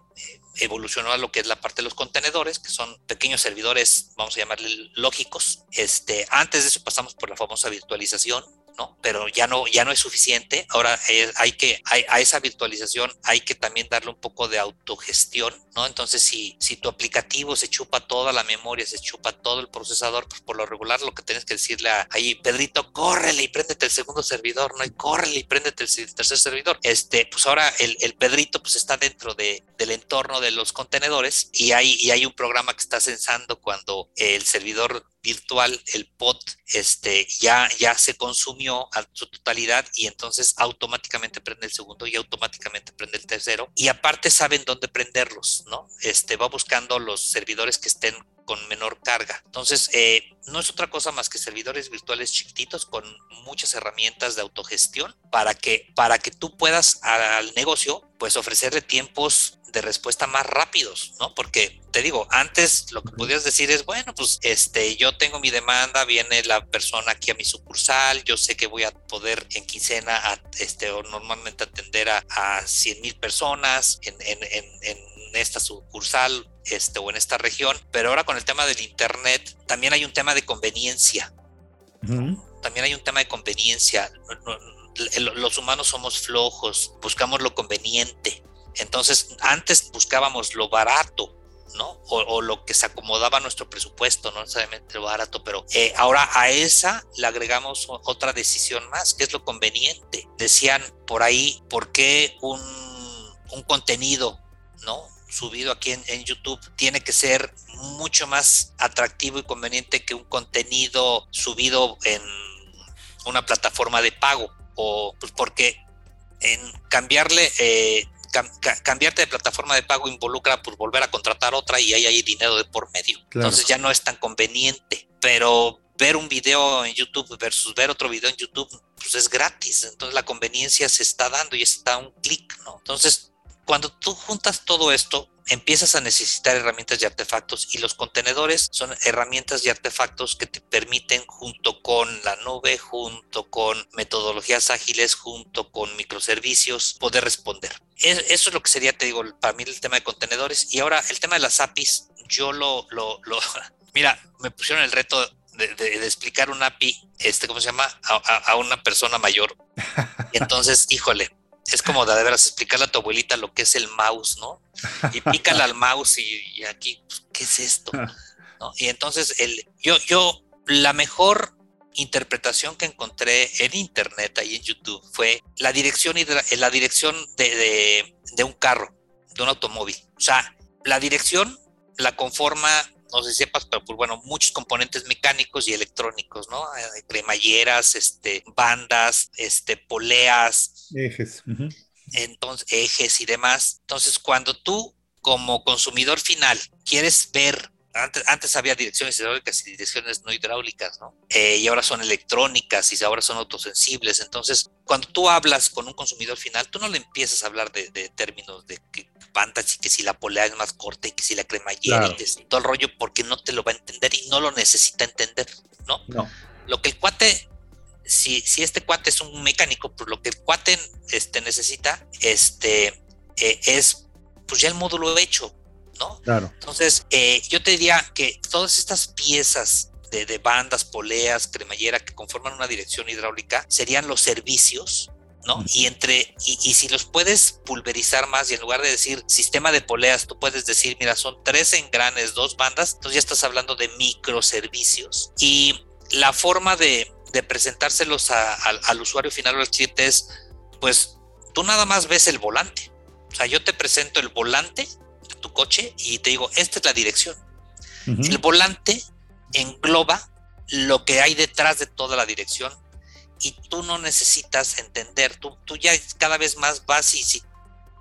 Speaker 3: evolucionó a lo que es la parte de los contenedores, que son pequeños servidores, vamos a llamarle lógicos. Este, antes de eso pasamos por la famosa virtualización, ¿no? Pero ya no, ya no es suficiente. Ahora hay que, hay, a esa virtualización hay que también darle un poco de autogestión, ¿no? Entonces, si, si tu aplicativo se chupa toda la memoria, se chupa todo el procesador, pues por lo regular lo que tienes que decirle a, ahí, Pedrito, córrele y préndete el segundo servidor, ¿no? Y córrele y préndete el tercer servidor. Este, pues ahora el, el Pedrito pues está dentro de, del entorno de los contenedores y hay, y hay un programa que está censando cuando el servidor virtual, el pod, este, ya, ya se consumió a su totalidad y entonces automáticamente prende el segundo y automáticamente prende el tercero. Y aparte saben dónde prenderlos, ¿no? Este, va buscando los servidores que estén con menor carga. Entonces, eh, no es otra cosa más que servidores virtuales chiquititos con muchas herramientas de autogestión para que, para que tú puedas al negocio, pues ofrecerle tiempos de respuesta más rápidos, ¿no? Porque te digo, antes lo que podías decir es, bueno, pues este, yo tengo mi demanda, viene la persona aquí a mi sucursal, yo sé que voy a poder en quincena, este, o normalmente atender a, a 100 mil personas en esta sucursal este, o en esta región, pero ahora con el tema del Internet también hay un tema de conveniencia. También hay un tema de conveniencia. Los humanos somos flojos, buscamos lo conveniente. Entonces, antes buscábamos lo barato, ¿no? O, lo que se acomodaba a nuestro presupuesto, no necesariamente lo barato, pero eh, ahora a esa le agregamos otra decisión más, que es lo conveniente. Decían por ahí, ¿por qué un, un contenido, ¿no? Subido aquí en, en, YouTube tiene que ser mucho más atractivo y conveniente que un contenido subido en una plataforma de pago, o pues porque en cambiarle eh, cambiarte de plataforma de pago involucra pues volver a contratar otra y ahí hay dinero de por medio. Entonces ya no es tan conveniente, pero ver un video en YouTube versus ver otro video en YouTube pues es gratis, entonces la conveniencia se está dando y está un clic, ¿no? Entonces, cuando tú juntas todo esto, empiezas a necesitar herramientas y artefactos y los contenedores son herramientas y artefactos que te permiten junto con la nube, junto con metodologías ágiles, junto con microservicios, poder responder. Eso es lo que sería, te digo, para mí el tema de contenedores. Y ahora el tema de las APIs, yo lo, lo, lo mira, me pusieron el reto de, explicar un API, este, ¿cómo se llama? A, a una persona mayor. Y entonces, híjole, es como de, veras explicarle a tu abuelita lo que es el mouse, ¿no? Y pícala al mouse y, aquí, pues, ¿qué es esto? Y entonces, el, yo, yo, la mejor interpretación que encontré en internet ahí en YouTube fue la dirección, la dirección de, de un carro, de un automóvil. O sea, la dirección la conforma no sé si sepas, pero pues bueno, muchos componentes mecánicos y electrónicos, ¿no? Eh, cremalleras, este, bandas, este, poleas.
Speaker 2: Ejes.
Speaker 3: entonces ejes y demás. Entonces, cuando tú como consumidor final quieres ver antes, antes, había direcciones hidráulicas y direcciones no hidráulicas, ¿no? Eh, y ahora son electrónicas y ahora son autosensibles. Entonces, cuando tú hablas con un consumidor final, tú no le empiezas a hablar de, términos de que y que si la polea es más corta y que si la cremallera y que todo el rollo, porque no te lo va a entender y no lo necesita entender, ¿no?
Speaker 2: No.
Speaker 3: Lo que el cuate si, si, este cuate es un mecánico, pues lo que el cuate este, necesita este, eh, es pues ya el módulo hecho, ¿no?
Speaker 2: Claro.
Speaker 3: Entonces, eh, yo te diría que todas estas piezas de, bandas, poleas, cremallera que conforman una dirección hidráulica serían los servicios ¿no? Y entre, y, si los puedes pulverizar más y en lugar de decir sistema de poleas, tú puedes decir, mira, son tres engranes, dos bandas, entonces ya estás hablando de microservicios. Y la forma de, presentárselos al usuario final o al cliente es, pues, tú nada más ves el volante. O sea, yo te presento el volante tu coche y te digo, esta es la dirección. El volante engloba lo que hay detrás de toda la dirección y tú no necesitas entender, tú, tú ya cada vez más vas y si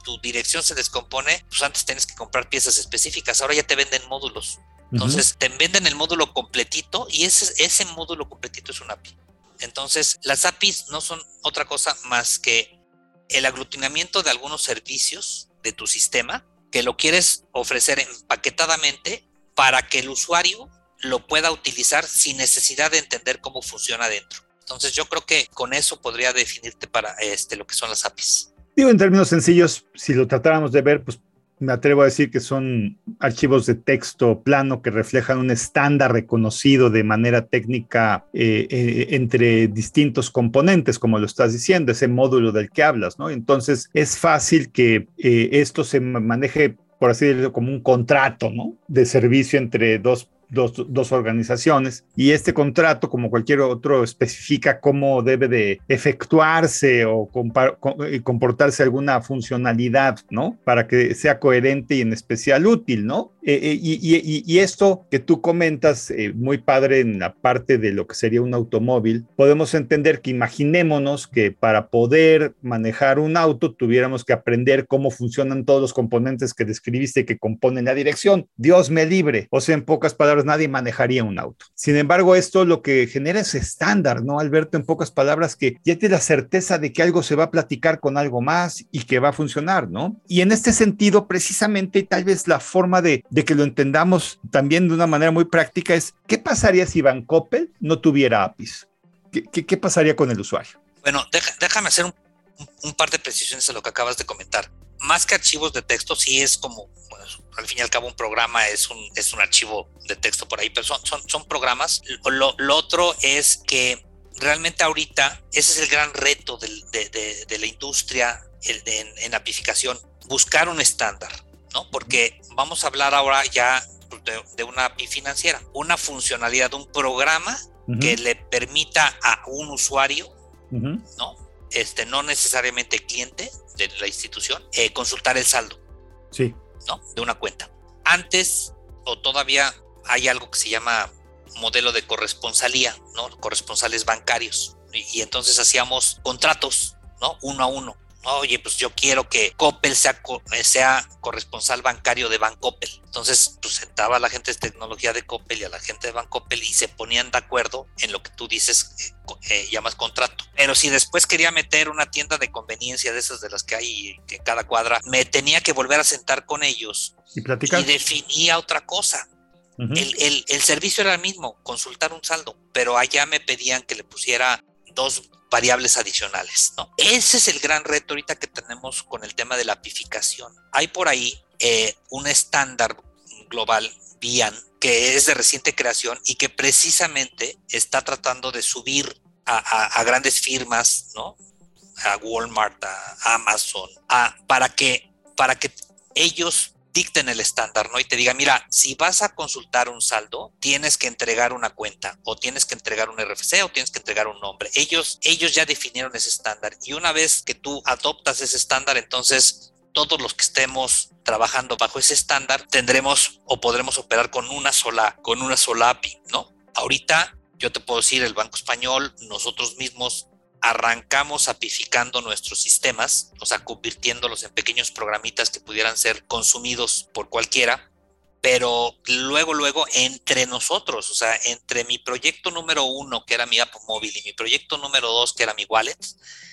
Speaker 3: tu dirección se descompone, pues antes tienes que comprar piezas específicas, ahora ya te venden módulos. Entonces te venden el módulo completito y ese, ese módulo completito es un API. Entonces las APIs no son otra cosa más que el aglutinamiento de algunos servicios de tu sistema que lo quieres ofrecer empaquetadamente para que el usuario lo pueda utilizar sin necesidad de entender cómo funciona dentro. Entonces yo creo que con eso podría definirte para este, lo que son las APIs.
Speaker 2: Digo, en términos sencillos, si lo tratáramos de ver, pues me atrevo a decir que son archivos de texto plano que reflejan un estándar reconocido de manera técnica eh, eh, entre distintos componentes, como lo estás diciendo, ese módulo del que hablas, ¿no? Entonces es fácil que eh, esto se maneje, por así decirlo, como un contrato, ¿no? De servicio entre dos dos, organizaciones y este contrato, como cualquier otro, especifica cómo debe de efectuarse o eh, comportarse alguna funcionalidad, ¿no? Para que sea coherente y en especial útil, ¿no? Eh, eh, y, esto que tú comentas, muy padre en la parte de lo que sería un automóvil, podemos entender que imaginémonos que para poder manejar un auto tuviéramos que aprender cómo funcionan todos los componentes que describiste que componen la dirección. Dios me libre. O sea, en pocas palabras, nadie manejaría un auto. Sin embargo, esto lo que genera es estándar, ¿no, Alberto? En pocas palabras, que ya tienes la certeza de que algo se va a platicar con algo más y que va a funcionar, ¿no? Y en este sentido, precisamente, tal vez la forma de, que lo entendamos también de una manera muy práctica es, ¿qué pasaría si Van Coppel no tuviera APIs? ¿Qué, pasaría con el usuario?
Speaker 3: Bueno, déjame hacer un par de precisiones a lo que acabas de comentar más que archivos de texto, sí es como, al fin y al cabo, un programa es un, es un archivo de texto por ahí, pero son, son, son programas. Lo, lo otro es que realmente ahorita ese es el gran reto de, de, de, la industria el en, en, apificación, buscar un estándar, ¿no? Porque vamos a hablar ahora ya de, una API financiera, una funcionalidad, de un programa que le permita a un usuario, ¿no? Este, no necesariamente cliente, de la institución, eh, consultar el saldo.
Speaker 2: Sí.
Speaker 3: ¿No? De una cuenta. Antes, o todavía hay algo que se llama modelo de corresponsalía, ¿no? Corresponsales bancarios. Y, y entonces hacíamos contratos, ¿no? Uno a uno oye, pues yo quiero que Coppel sea, eh, sea corresponsal bancario de Bancoppel. Entonces, pues sentaba a la gente de tecnología de Coppel y a la gente de Bancoppel y se ponían de acuerdo en lo que tú dices, eh, eh, llamas contrato. Pero si después quería meter una tienda de conveniencia de esas de las que hay en cada cuadra, me tenía que volver a sentar con ellos
Speaker 2: y platicar.
Speaker 3: Y definía otra cosa. el, el, el servicio era el mismo, consultar un saldo, pero allá me pedían que le pusiera dos variables adicionales. Ese es el gran reto ahorita que tenemos con el tema de la apificación. Hay por ahí eh, un estándar global, BIAN, que es de reciente creación y que precisamente está tratando de subir a, grandes firmas, ¿no? A Walmart, a Amazon, a, para, que, para que ellos dicten el estándar, ¿no? Y te diga, mira, si vas a consultar un saldo, tienes que entregar una cuenta o tienes que entregar un RFC o tienes que entregar un nombre. Ellos, ellos ya definieron ese estándar y una vez que tú adoptas ese estándar, entonces todos los que estemos trabajando bajo ese estándar tendremos o podremos operar con una sola, con una sola API, ¿no? Ahorita yo te puedo decir, el Banco Español, nosotros mismos arrancamos apificando nuestros sistemas, o sea, convirtiéndolos en pequeños programitas que pudieran ser consumidos por cualquiera, pero luego, luego, entre nosotros, o sea, entre mi proyecto número uno, que era mi app móvil, y mi proyecto número dos, que era mi wallet,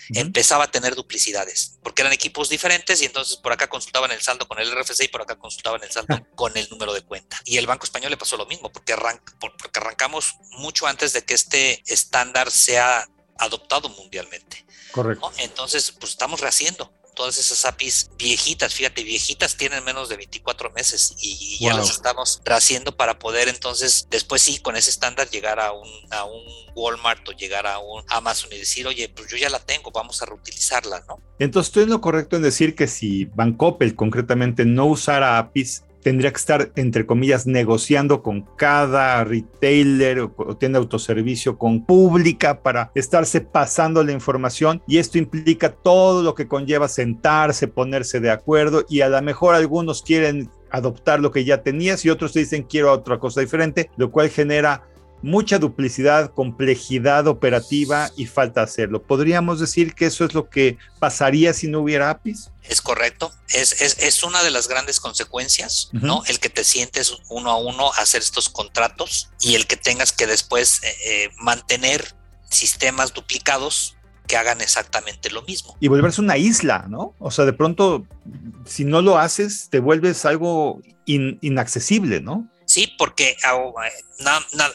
Speaker 3: empezaba a tener duplicidades, porque eran equipos diferentes y entonces por acá consultaban el saldo con el RFC y por acá consultaban el saldo con el número de cuenta. Y el Banco Español le pasó lo mismo, porque, porque arrancamos mucho antes de que este estándar sea adoptado mundialmente.
Speaker 2: Correcto.
Speaker 3: Entonces, pues estamos rehaciendo todas esas APIs viejitas, fíjate, viejitas tienen menos de 24 meses y, ya las estamos haciendo para poder entonces después sí con ese estándar llegar a un, a un Walmart o llegar a un Amazon y decir, oye, pues yo ya la tengo, vamos a reutilizarla, ¿no?
Speaker 2: Entonces estoy en lo correcto en decir que si Bancoppel concretamente no usara APIs, tendría que estar, entre comillas, negociando con cada retailer o, tienda de autoservicio, con pública para estarse pasando la información. Y esto implica todo lo que conlleva sentarse, ponerse de acuerdo y a lo mejor algunos quieren adoptar lo que ya tenías y otros te dicen quiero otra cosa diferente, lo cual genera mucha duplicidad, complejidad operativa y falta hacerlo. ¿Podríamos decir que eso es lo que pasaría si no hubiera APIs?
Speaker 3: Es correcto, es, es, una de las grandes consecuencias, ¿no? El que te sientes uno a uno a hacer estos contratos y el que tengas que después eh, eh, mantener sistemas duplicados que hagan exactamente lo mismo.
Speaker 2: Y volverse una isla, ¿no? O sea, de pronto, si no lo haces, te vuelves algo inaccesible, ¿no?
Speaker 3: Sí, porque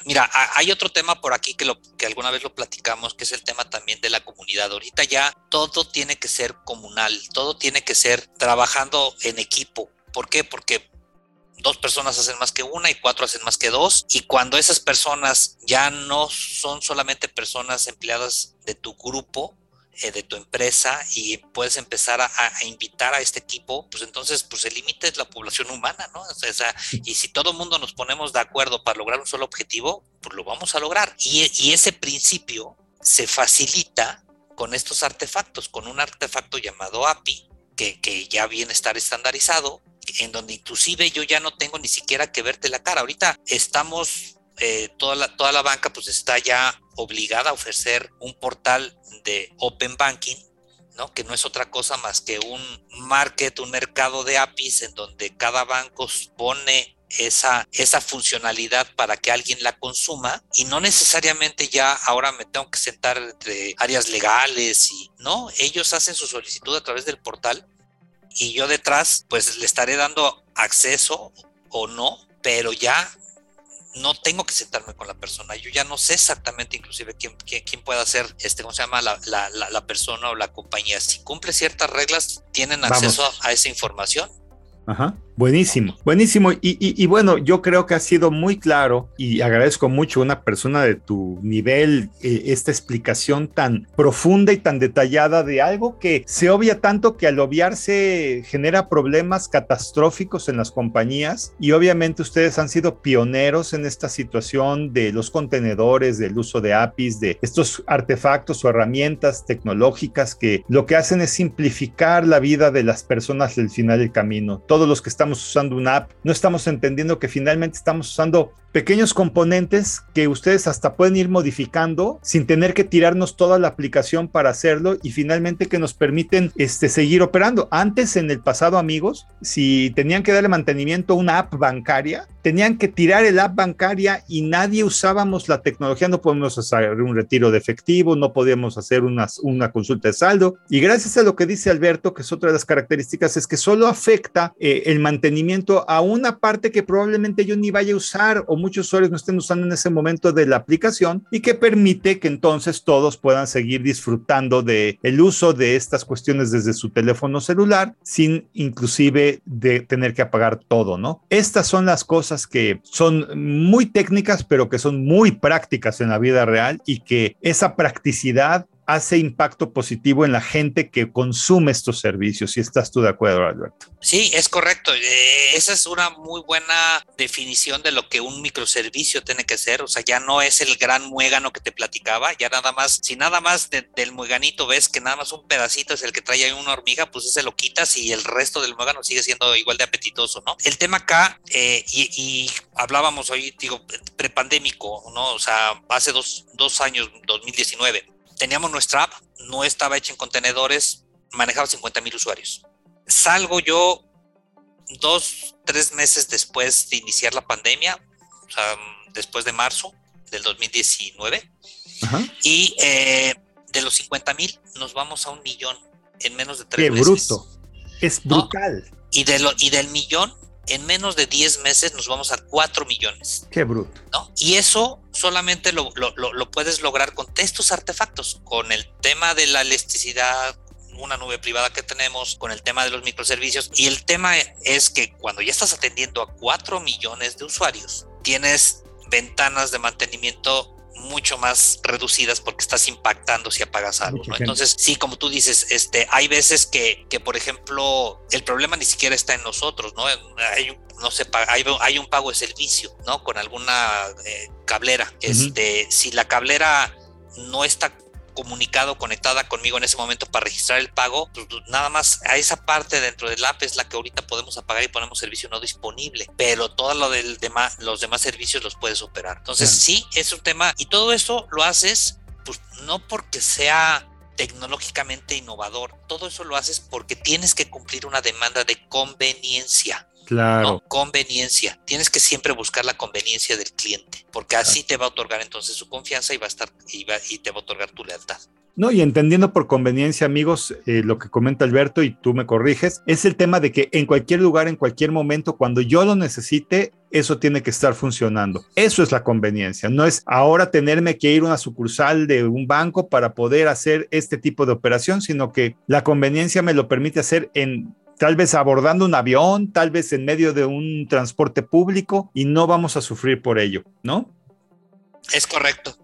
Speaker 3: mira, hay otro tema por aquí que, lo, que alguna vez lo platicamos, que es el tema también de la comunidad. Ahorita ya todo tiene que ser comunal, todo tiene que ser trabajando en equipo. ¿Por qué? Porque dos personas hacen más que una y cuatro hacen más que dos. Y cuando esas personas ya no son solamente personas empleadas de tu grupo, eh, de tu empresa y puedes empezar a, invitar a este equipo, pues entonces pues el límite es la población humana, ¿no? Y si todo el mundo nos ponemos de acuerdo para lograr un solo objetivo, pues lo vamos a lograr. Y, y ese principio se facilita con estos artefactos, con un artefacto llamado API, que, que ya viene a estar estandarizado, en donde inclusive yo ya no tengo ni siquiera que verte la cara. Ahorita estamos eh, toda, la, toda la banca pues está ya obligada a ofrecer un portal de Open Banking, ¿no? que no es otra cosa más que un market, un mercado de APIs en donde cada banco pone esa, esa funcionalidad para que alguien la consuma y no necesariamente ya ahora me tengo que sentar entre áreas legales y no, ellos hacen su solicitud a través del portal y yo detrás pues le estaré dando acceso o no, pero ya no tengo que sentarme con la persona. Yo ya no sé exactamente inclusive quién, quién, pueda ser, este, ¿cómo se llama? La, la, la, persona o la compañía. Si cumple ciertas reglas, tienen acceso a, esa información.
Speaker 2: Ajá. Buenísimo, buenísimo. Y, bueno, yo creo que ha sido muy claro y agradezco mucho a una persona de tu nivel eh, esta explicación tan profunda y tan detallada de algo que se obvia tanto que al obviarse genera problemas catastróficos en las compañías y obviamente ustedes han sido pioneros en esta situación de los contenedores, del uso de APIs, de estos artefactos o herramientas tecnológicas que lo que hacen es simplificar la vida de las personas del final del camino. Todos los que están estamos usando una app, no estamos entendiendo que finalmente estamos usando pequeños componentes que ustedes hasta pueden ir modificando sin tener que tirarnos toda la aplicación para hacerlo y finalmente que nos permiten este, seguir operando. Antes, en el pasado, amigos, si tenían que darle mantenimiento a una app bancaria, tenían que tirar el app bancaria y nadie usábamos la tecnología, no podemos hacer un retiro de efectivo, no podíamos hacer una, una consulta de saldo. Y gracias a lo que dice Alberto, que es otra de las características, es que solo afecta eh, el mantenimiento a una parte que probablemente yo ni vaya a usar o muchos usuarios no estén usando en ese momento de la aplicación y que permite que entonces todos puedan seguir disfrutando de uso de estas cuestiones desde su teléfono celular sin inclusive de tener que apagar todo, ¿no? Estas son las cosas que son muy técnicas, pero que son muy prácticas en la vida real y que esa practicidad hace impacto positivo en la gente que consume estos servicios. Si estás tú de acuerdo, Alberto.
Speaker 3: Sí, es correcto. Eh, esa es una muy buena definición de lo que un microservicio tiene que ser. O sea, ya no es el gran muégano que te platicaba, ya nada más, si nada más del mueganito ves que nada más un pedacito es el que trae ahí una hormiga, pues ese lo quitas y el resto del muégano sigue siendo igual de apetitoso, ¿no? El tema acá, eh, y, hablábamos hoy, digo, prepandémico, ¿no? O sea, hace dos, dos años, 2019 teníamos nuestra app, no estaba hecha en contenedores, manejaba 50 mil usuarios. Salgo yo dos, tres meses después de iniciar la pandemia, o sea, después de marzo del 2019, y eh, de los 50 mil nos vamos a un millón en menos de tres
Speaker 2: meses. ¡Qué bruto! Es brutal.
Speaker 3: Y, de lo, y del millón, en menos de 10 meses nos vamos a 4 millones.
Speaker 2: ¡Qué bruto!
Speaker 3: ¿no? Y eso solamente lo, lo, lo, puedes lograr con estos artefactos, con el tema de la elasticidad, una nube privada que tenemos, con el tema de los microservicios. Y el tema es que cuando ya estás atendiendo a 4 millones de usuarios, tienes ventanas de mantenimiento mucho más reducidas porque estás impactando si apagas algo. Entonces, sí, como tú dices, este, hay veces que, que, por ejemplo, el problema ni siquiera está en nosotros, ¿no? Hay un, no se hay, hay, un pago de servicio, ¿no? Con alguna eh, cablera. Este, si la cablera no está comunicado, conectada conmigo en ese momento para registrar el pago, pues, pues, nada más a esa parte dentro del app es la que ahorita podemos apagar y ponemos servicio no disponible, pero todo lo del demás, los demás servicios los puedes operar. Entonces, sí, es un tema y todo eso lo haces pues no porque sea tecnológicamente innovador, todo eso lo haces porque tienes que cumplir una demanda de conveniencia.
Speaker 2: Claro.
Speaker 3: Conveniencia. Tienes que siempre buscar la conveniencia del cliente, porque así te va a otorgar entonces su confianza y va a estar y, y te va a otorgar tu lealtad.
Speaker 2: No, y entendiendo por conveniencia, amigos, eh, lo que comenta Alberto y tú me corriges, es el tema de que en cualquier lugar, en cualquier momento, cuando yo lo necesite, eso tiene que estar funcionando. Eso es la conveniencia. No es ahora tenerme que ir a una sucursal de un banco para poder hacer este tipo de operación, sino que la conveniencia me lo permite hacer en tal vez abordando un avión, tal vez en medio de un transporte público y no vamos a sufrir por ello, ¿no?
Speaker 3: Es correcto.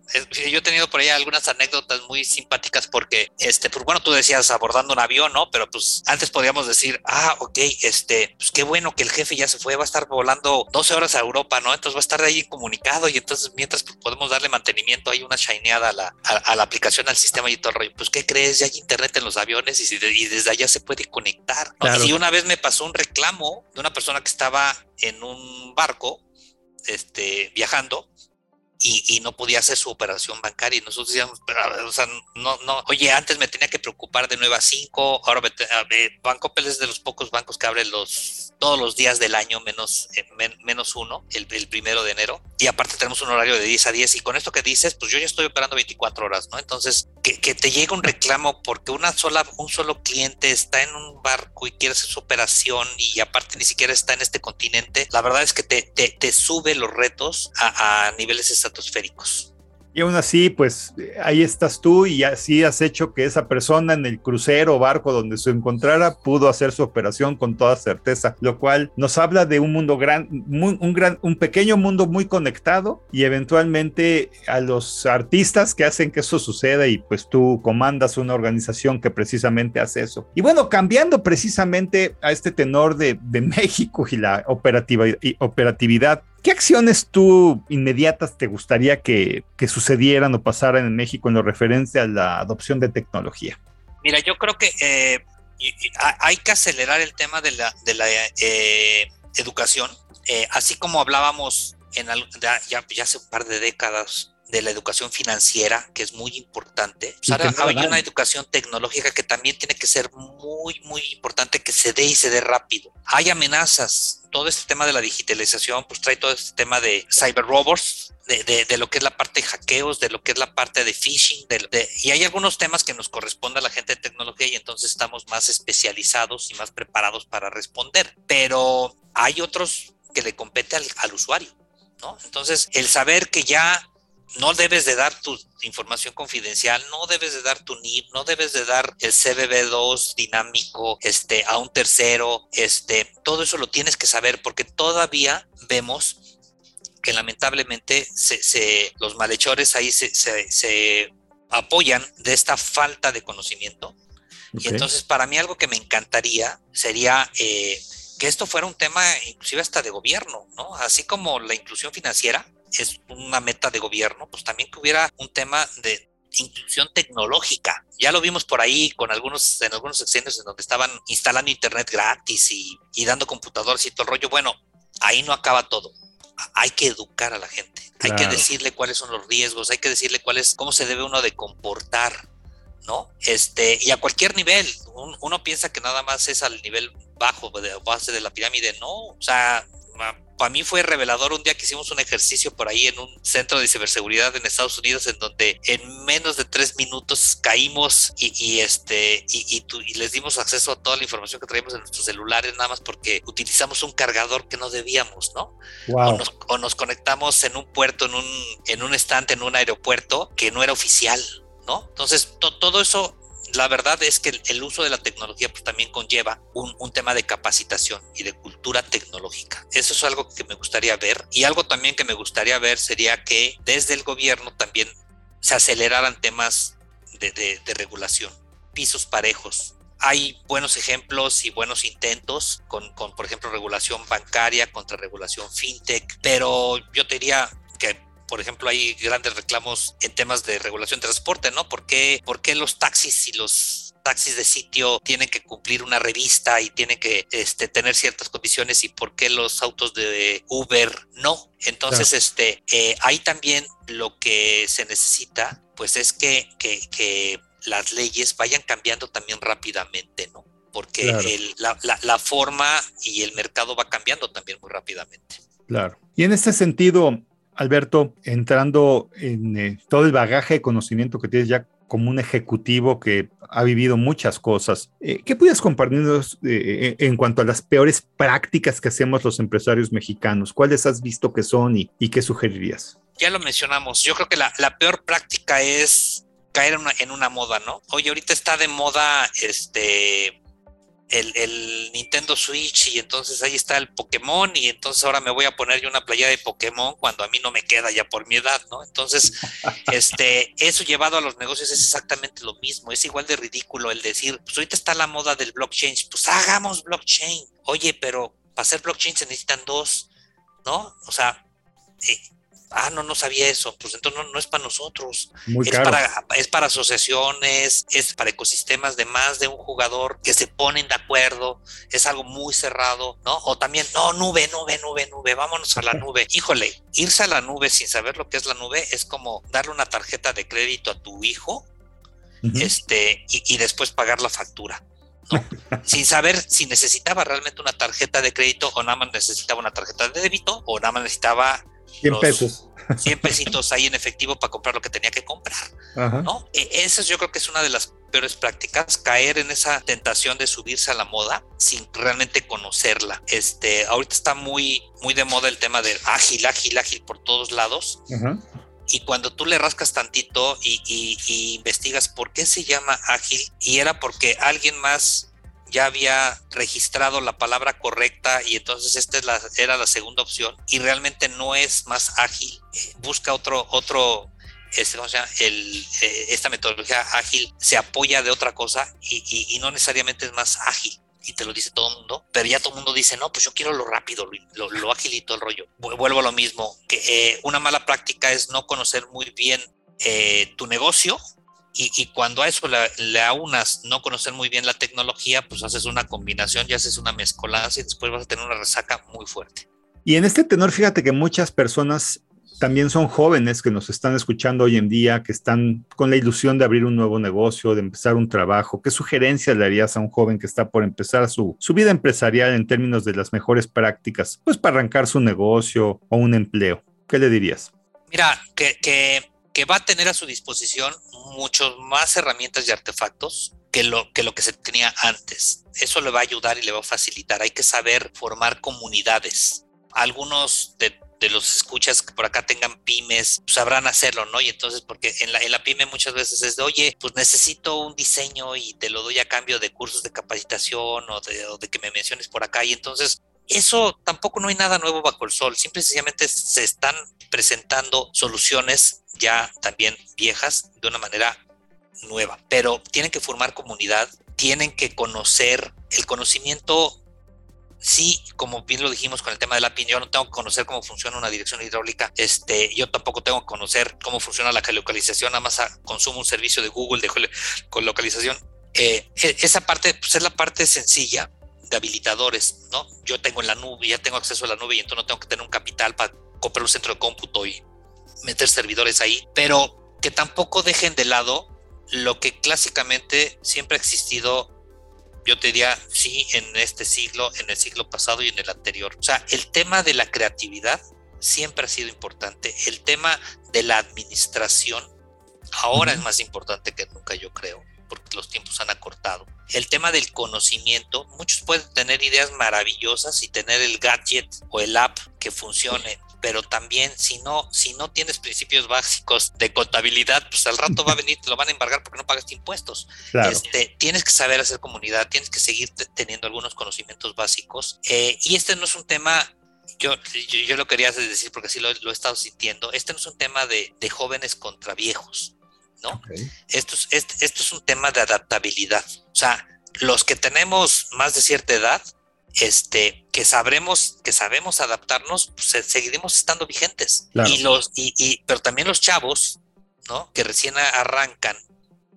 Speaker 3: Yo he tenido por ahí algunas anécdotas muy simpáticas porque, este, pues bueno, tú decías abordando un avión, ¿no? Pero pues antes podíamos decir, ah, ok, este, pues qué bueno que el jefe ya se fue, va a estar volando 12 horas a Europa, ¿no? Entonces va a estar ahí comunicado y entonces mientras pues, podemos darle mantenimiento, hay una shineada a la, a, la aplicación, al sistema y todo el rollo. Pues, ¿qué crees? Ya hay internet en los aviones y, y desde allá se puede conectar. Y una vez me pasó un reclamo de una persona que estaba en un barco, este, viajando y, no podía hacer su operación bancaria. Y nosotros decíamos, o sea, no, no, oye, antes me tenía que preocupar de 9 a 5, ahora me, Banco Pel es de los pocos bancos que abre los, todos los días del año, menos, eh, menos uno, el, primero de enero. Y aparte tenemos un horario de 10 a 10. Y con esto que dices, pues yo ya estoy operando 24 horas, ¿no? Entonces, que, que te llegue un reclamo porque una sola, un solo cliente está en un barco y quiere hacer su operación y aparte ni siquiera está en este continente, la verdad es que te, te, te sube los retos a, a niveles
Speaker 2: Y aún así, pues ahí estás tú y así has hecho que esa persona en el crucero o barco donde se encontrara pudo hacer su operación con toda certeza, lo cual nos habla de un mundo gran, un gran, un pequeño mundo muy conectado y eventualmente a los artistas que hacen que eso suceda y pues tú comandas una organización que precisamente hace eso. Y bueno, cambiando precisamente a este tenor de, de México y la operativa, operatividad, ¿Qué acciones tú inmediatas te gustaría que, sucedieran o pasaran en México en lo referente a la adopción de tecnología?
Speaker 3: Mira, yo creo que eh, hay que acelerar el tema de la, de la eh, educación, eh, así como hablábamos en ya, ya hace un par de décadas de la educación financiera, que es muy importante. ahora hay una educación tecnológica que también tiene que ser muy, muy importante que se dé y se dé rápido. Hay amenazas. Todo este tema de la digitalización, pues trae todo este tema de cyber robots, de, de, lo que es la parte de hackeos, de lo que es la parte de phishing, y hay algunos temas que nos corresponde a la gente de tecnología y entonces estamos más especializados y más preparados para responder. Pero hay otros que le compete al, al usuario. ¿no? Entonces, el saber que ya no debes de dar tu información confidencial, no debes de dar tu NIP, no debes de dar el CBB2 dinámico este, a un tercero, este, todo eso lo tienes que saber porque todavía vemos que lamentablemente se, los malhechores ahí se, apoyan de esta falta de conocimiento. Y entonces para mí algo que me encantaría sería eh, que esto fuera un tema inclusive hasta de gobierno, ¿no? Así como la inclusión financiera, es una meta de gobierno, pues también que hubiera un tema de inclusión tecnológica. Ya lo vimos por ahí con algunos, en algunos sexenios en donde estaban instalando internet gratis y, y dando computadoras y todo el rollo. Bueno, ahí no acaba todo. Hay que educar a la gente, hay que decirle cuáles son los riesgos, hay que decirle cuál es, cómo se debe uno de comportar ¿no? Este, y a cualquier nivel, uno piensa que nada más es al nivel bajo, de base de la pirámide, no, o sea, para mí fue revelador un día que hicimos un ejercicio por ahí en un centro de ciberseguridad en Estados Unidos en donde en menos de tres minutos caímos y, este y, les dimos acceso a toda la información que traíamos en nuestros celulares nada más porque utilizamos un cargador que no debíamos, ¿no? O, nos, conectamos en un puerto, en un, en un estante, en un aeropuerto que no era oficial, ¿no? Entonces todo eso la verdad es que el, uso de la tecnología pues, también conlleva un, tema de capacitación y de cultura tecnológica. Eso es algo que me gustaría ver. Y algo también que me gustaría ver sería que desde el gobierno también se aceleraran temas de, regulación, pisos parejos, hay buenos ejemplos y buenos intentos con, con, por ejemplo, regulación bancaria contra regulación fintech, pero yo te diría por ejemplo, hay grandes reclamos en temas de regulación de transporte, ¿no? ¿Por qué, por qué los taxis y los taxis de sitio tienen que cumplir una revista y tienen que este, tener ciertas condiciones y por qué los autos de Uber no. Entonces, este, eh, ahí también lo que se necesita, pues es que, que, las leyes vayan cambiando también rápidamente, ¿no? Porque la, la, la forma y el mercado va cambiando también muy rápidamente.
Speaker 2: Claro. Y en este sentido, Alberto, entrando en eh, todo el bagaje de conocimiento que tienes ya como un ejecutivo que ha vivido muchas cosas, eh, ¿qué puedes compartirnos eh, en cuanto a las peores prácticas que hacemos los empresarios mexicanos? ¿Cuáles has visto que son y, qué sugerirías?
Speaker 3: Ya lo mencionamos, yo creo que la, peor práctica es caer en una, en una, moda, ¿no? Oye, ahorita está de moda este el, Nintendo Switch y entonces ahí está el Pokémon y entonces ahora me voy a poner yo una playa de Pokémon cuando a mí no me queda ya por mi edad, ¿no? Entonces, este, eso llevado a los negocios es exactamente lo mismo, es igual de ridículo el decir, pues ahorita está la moda del blockchain, pues hagamos blockchain. Oye, pero para hacer blockchain se necesitan dos, ¿no? O sea, eh, ah, no, no sabía eso, pues entonces no, es para nosotros. es, Para, es para asociaciones, es para ecosistemas de más de un jugador que se ponen de acuerdo, es algo muy cerrado, ¿no? O también, no, nube, nube, nube, nube, vámonos a la nube. Híjole, irse a la nube sin saber lo que es la nube es como darle una tarjeta de crédito a tu hijo este, y, después pagar la factura. ¿no? sin saber si necesitaba realmente una tarjeta de crédito o nada más necesitaba una tarjeta de débito o nada más necesitaba
Speaker 2: 100 pesos.
Speaker 3: 100 pesitos ahí en efectivo para comprar lo que tenía que comprar. ¿no? E, eso yo creo que es una de las peores prácticas, caer en esa tentación de subirse a la moda sin realmente conocerla. Este, ahorita está muy, muy de moda el tema de ágil, ágil, ágil por todos lados. Y cuando tú le rascas tantito y, y investigas por qué se llama ágil, y era porque alguien más ya había registrado la palabra correcta y entonces esta es la, era la segunda opción y realmente no es más ágil. Busca otro, otro, este. El, eh, esta metodología ágil se apoya de otra cosa y, no necesariamente es más ágil y te lo dice todo el mundo, pero ya todo el mundo dice, no, pues yo quiero lo rápido, lo, lo, agilito el rollo. Vuelvo a lo mismo, eh, una mala práctica es no conocer muy bien eh, tu negocio y, cuando a eso le, aunas no conocer muy bien la tecnología, pues haces una combinación y haces una mezcolanza y después vas a tener una resaca muy fuerte.
Speaker 2: Y en este tenor, fíjate que muchas personas también son jóvenes que nos están escuchando hoy en día, que están con la ilusión de abrir un nuevo negocio, de empezar un trabajo. ¿Qué sugerencias le harías a un joven que está por empezar su, su vida empresarial en términos de las mejores prácticas, pues para arrancar su negocio o un empleo? ¿Qué le dirías?
Speaker 3: Mira, que, que que va a tener a su disposición muchos más herramientas y artefactos que lo, que lo que se tenía antes. Eso le va a ayudar y le va a facilitar. Hay que saber formar comunidades. Algunos de, los escuchas que por acá tengan pymes sabrán hacerlo, ¿no? Y entonces, porque en la, en la pyme muchas veces es de, oye, pues necesito un diseño y te lo doy a cambio de cursos de capacitación o de, o de que me menciones por acá. Y entonces eso tampoco no hay nada nuevo bajo el sol, simple y sencillamente se están presentando soluciones ya también viejas de una manera nueva, pero tienen que formar comunidad, tienen que conocer el conocimiento. Sí, como bien lo dijimos con el tema de la PIN, yo no tengo que conocer cómo funciona una dirección hidráulica, este, yo tampoco tengo que conocer cómo funciona la geolocalización, nada más consumo un servicio de Google de geolocalización. Eh, e, esa parte pues, es la parte sencilla de habilitadores, ¿no? Yo tengo en la nube, ya tengo acceso a la nube y entonces no tengo que tener un capital para comprar un centro de cómputo y meter servidores ahí, pero que tampoco dejen de lado lo que clásicamente siempre ha existido, yo te diría, sí, en este siglo, en el siglo pasado y en el anterior. O sea, el tema de la creatividad siempre ha sido importante. El tema de la administración ahora es más importante que nunca, yo creo, porque los tiempos han acortado. El tema del conocimiento, muchos pueden tener ideas maravillosas y tener el gadget o el app que funcione, pero también si no, si no tienes principios básicos de contabilidad, pues al rato va a venir, te lo van a embargar porque no pagaste impuestos. Este, tienes que saber hacer comunidad, tienes que seguir teniendo algunos conocimientos básicos. Eh, y este no es un tema yo, yo, lo quería decir porque así lo, he estado sintiendo. Este no es un tema de, jóvenes contra viejos, ¿no? Esto, es, este, esto es un tema de adaptabilidad. O sea, los que tenemos más de cierta edad, este, que sabremos, que sabemos adaptarnos, pues seguiremos estando vigentes. Y los, y, y, pero también los chavos, ¿no? Que recién arrancan,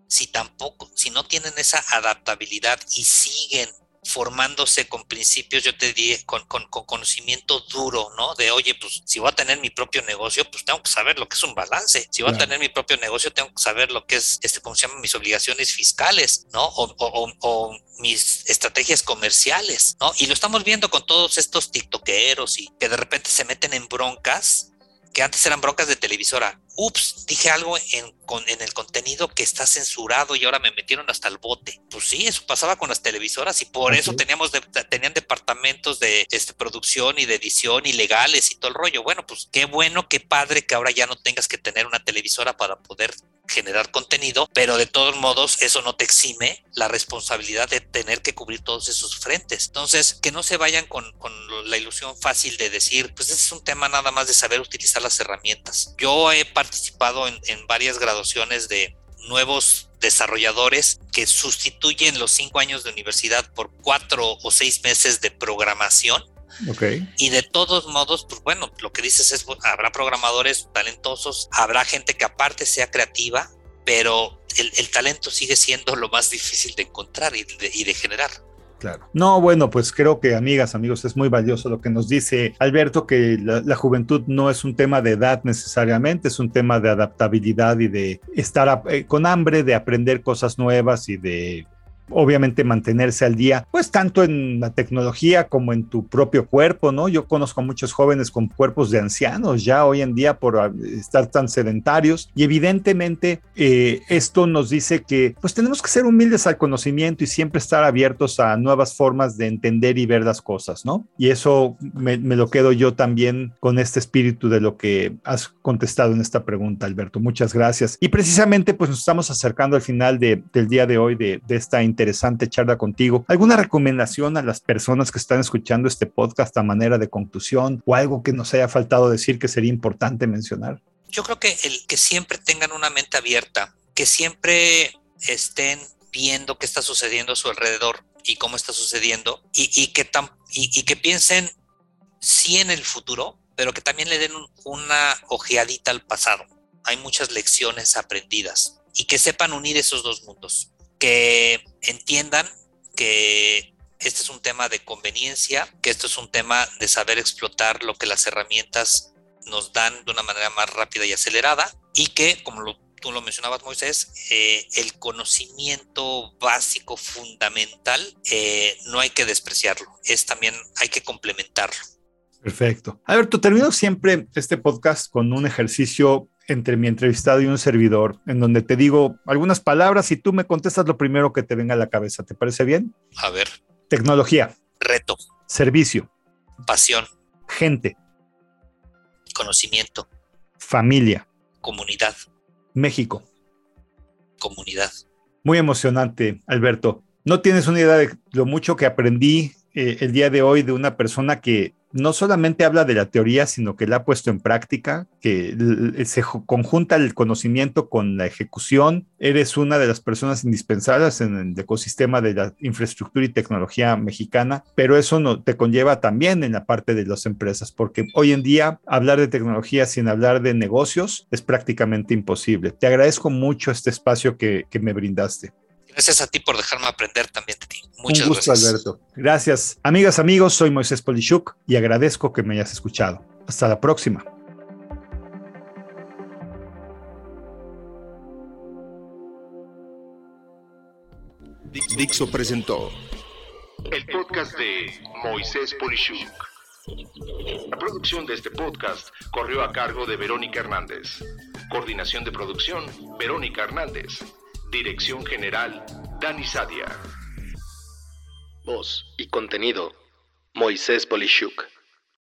Speaker 3: si tampoco, si no tienen esa adaptabilidad y siguen formándose con principios, yo te diría, con, con, conocimiento duro, ¿no? De, oye, pues si voy a tener mi propio negocio, pues tengo que saber lo que es un balance. Si voy a tener mi propio negocio, tengo que saber lo que es, este, ¿cómo se llaman? Mis obligaciones fiscales, ¿no? O, o, o, mis estrategias comerciales, ¿no? Y lo estamos viendo con todos estos tiktokeros y que de repente se meten en broncas que antes eran broncas de televisora. Ups, dije algo en, en, el contenido que está censurado y ahora me metieron hasta el bote. Pues sí, eso pasaba con las televisoras y por eso teníamos tenían departamentos de este, producción y de edición y legales y todo el rollo. Bueno, pues qué bueno, qué padre que ahora ya no tengas que tener una televisora para poder generar contenido, pero de todos modos eso no te exime la responsabilidad de tener que cubrir todos esos frentes. Entonces, que no se vayan con, la ilusión fácil de decir, pues ese es un tema nada más de saber utilizar las herramientas. Yo he participado en, en varias graduaciones de nuevos desarrolladores que sustituyen los cinco años de universidad por cuatro o seis meses de programación y de todos modos, pues bueno, lo que dices es, habrá programadores talentosos, habrá gente que aparte sea creativa, pero el, talento sigue siendo lo más difícil de encontrar y de, generar.
Speaker 2: Claro. No, bueno, pues creo que amigas, amigos, es muy valioso lo que nos dice Alberto, que la, juventud no es un tema de edad necesariamente, es un tema de adaptabilidad y de estar eh, con hambre, de aprender cosas nuevas y de obviamente mantenerse al día, pues tanto en la tecnología como en tu propio cuerpo, ¿no? Yo conozco a muchos jóvenes con cuerpos de ancianos ya hoy en día por ah, estar tan sedentarios y evidentemente eh, esto nos dice que pues tenemos que ser humildes al conocimiento y siempre estar abiertos a nuevas formas de entender y ver las cosas, ¿no? Y eso me, lo quedo yo también con este espíritu de lo que has contestado en esta pregunta, Alberto. Muchas gracias. Y precisamente pues nos estamos acercando al final de, del día de hoy de, de esta interesante charla contigo. ¿Alguna recomendación a las personas que están escuchando este podcast a manera de conclusión o algo que nos haya faltado decir que sería importante mencionar?
Speaker 3: Yo creo que el que siempre tengan una mente abierta, que siempre estén viendo qué está sucediendo a su alrededor y cómo está sucediendo y, que, y, que piensen sí en el futuro, pero que también le den una ojeadita al pasado. Hay muchas lecciones aprendidas y que sepan unir esos dos mundos que entiendan que este es un tema de conveniencia, que esto es un tema de saber explotar lo que las herramientas nos dan de una manera más rápida y acelerada y que, como tú lo mencionabas, Moisés, eh, el conocimiento básico, fundamental, eh, no hay que despreciarlo, es también, hay que complementarlo.
Speaker 2: Perfecto. Alberto, termino siempre este podcast con un ejercicio entre mi entrevistado y un servidor, en donde te digo algunas palabras y tú me contestas lo primero que te venga a la cabeza. ¿Te parece bien?
Speaker 3: A ver.
Speaker 2: Tecnología.
Speaker 3: Reto.
Speaker 2: Servicio.
Speaker 3: Pasión.
Speaker 2: Gente.
Speaker 3: Conocimiento.
Speaker 2: Familia.
Speaker 3: Comunidad.
Speaker 2: México.
Speaker 3: Comunidad.
Speaker 2: Muy emocionante, Alberto. No tienes una idea de lo mucho que aprendí eh, el día de hoy de una persona que no solamente habla de la teoría, sino que la ha puesto en práctica, que se conjunta el conocimiento con la ejecución. Eres una de las personas indispensables en el ecosistema de la infraestructura y tecnología mexicana, pero eso no, te conlleva también en la parte de las empresas, porque hoy en día hablar de tecnología sin hablar de negocios es prácticamente imposible. Te agradezco mucho este espacio que me brindaste.
Speaker 3: Gracias a ti por dejarme aprender también de ti. Muchas Un gusto,
Speaker 2: gracias. Alberto. Gracias. Amigas, amigos, soy Moisés Polishuk y agradezco que me hayas escuchado. Hasta la próxima.
Speaker 1: Dixo presentó el podcast de Moisés Polishuk. La producción de este podcast corrió a cargo de Verónica Hernández. Coordinación de producción, Verónica Hernández. Dirección General, Dani Sadia.
Speaker 4: Voz y contenido, Moisés Polishuk.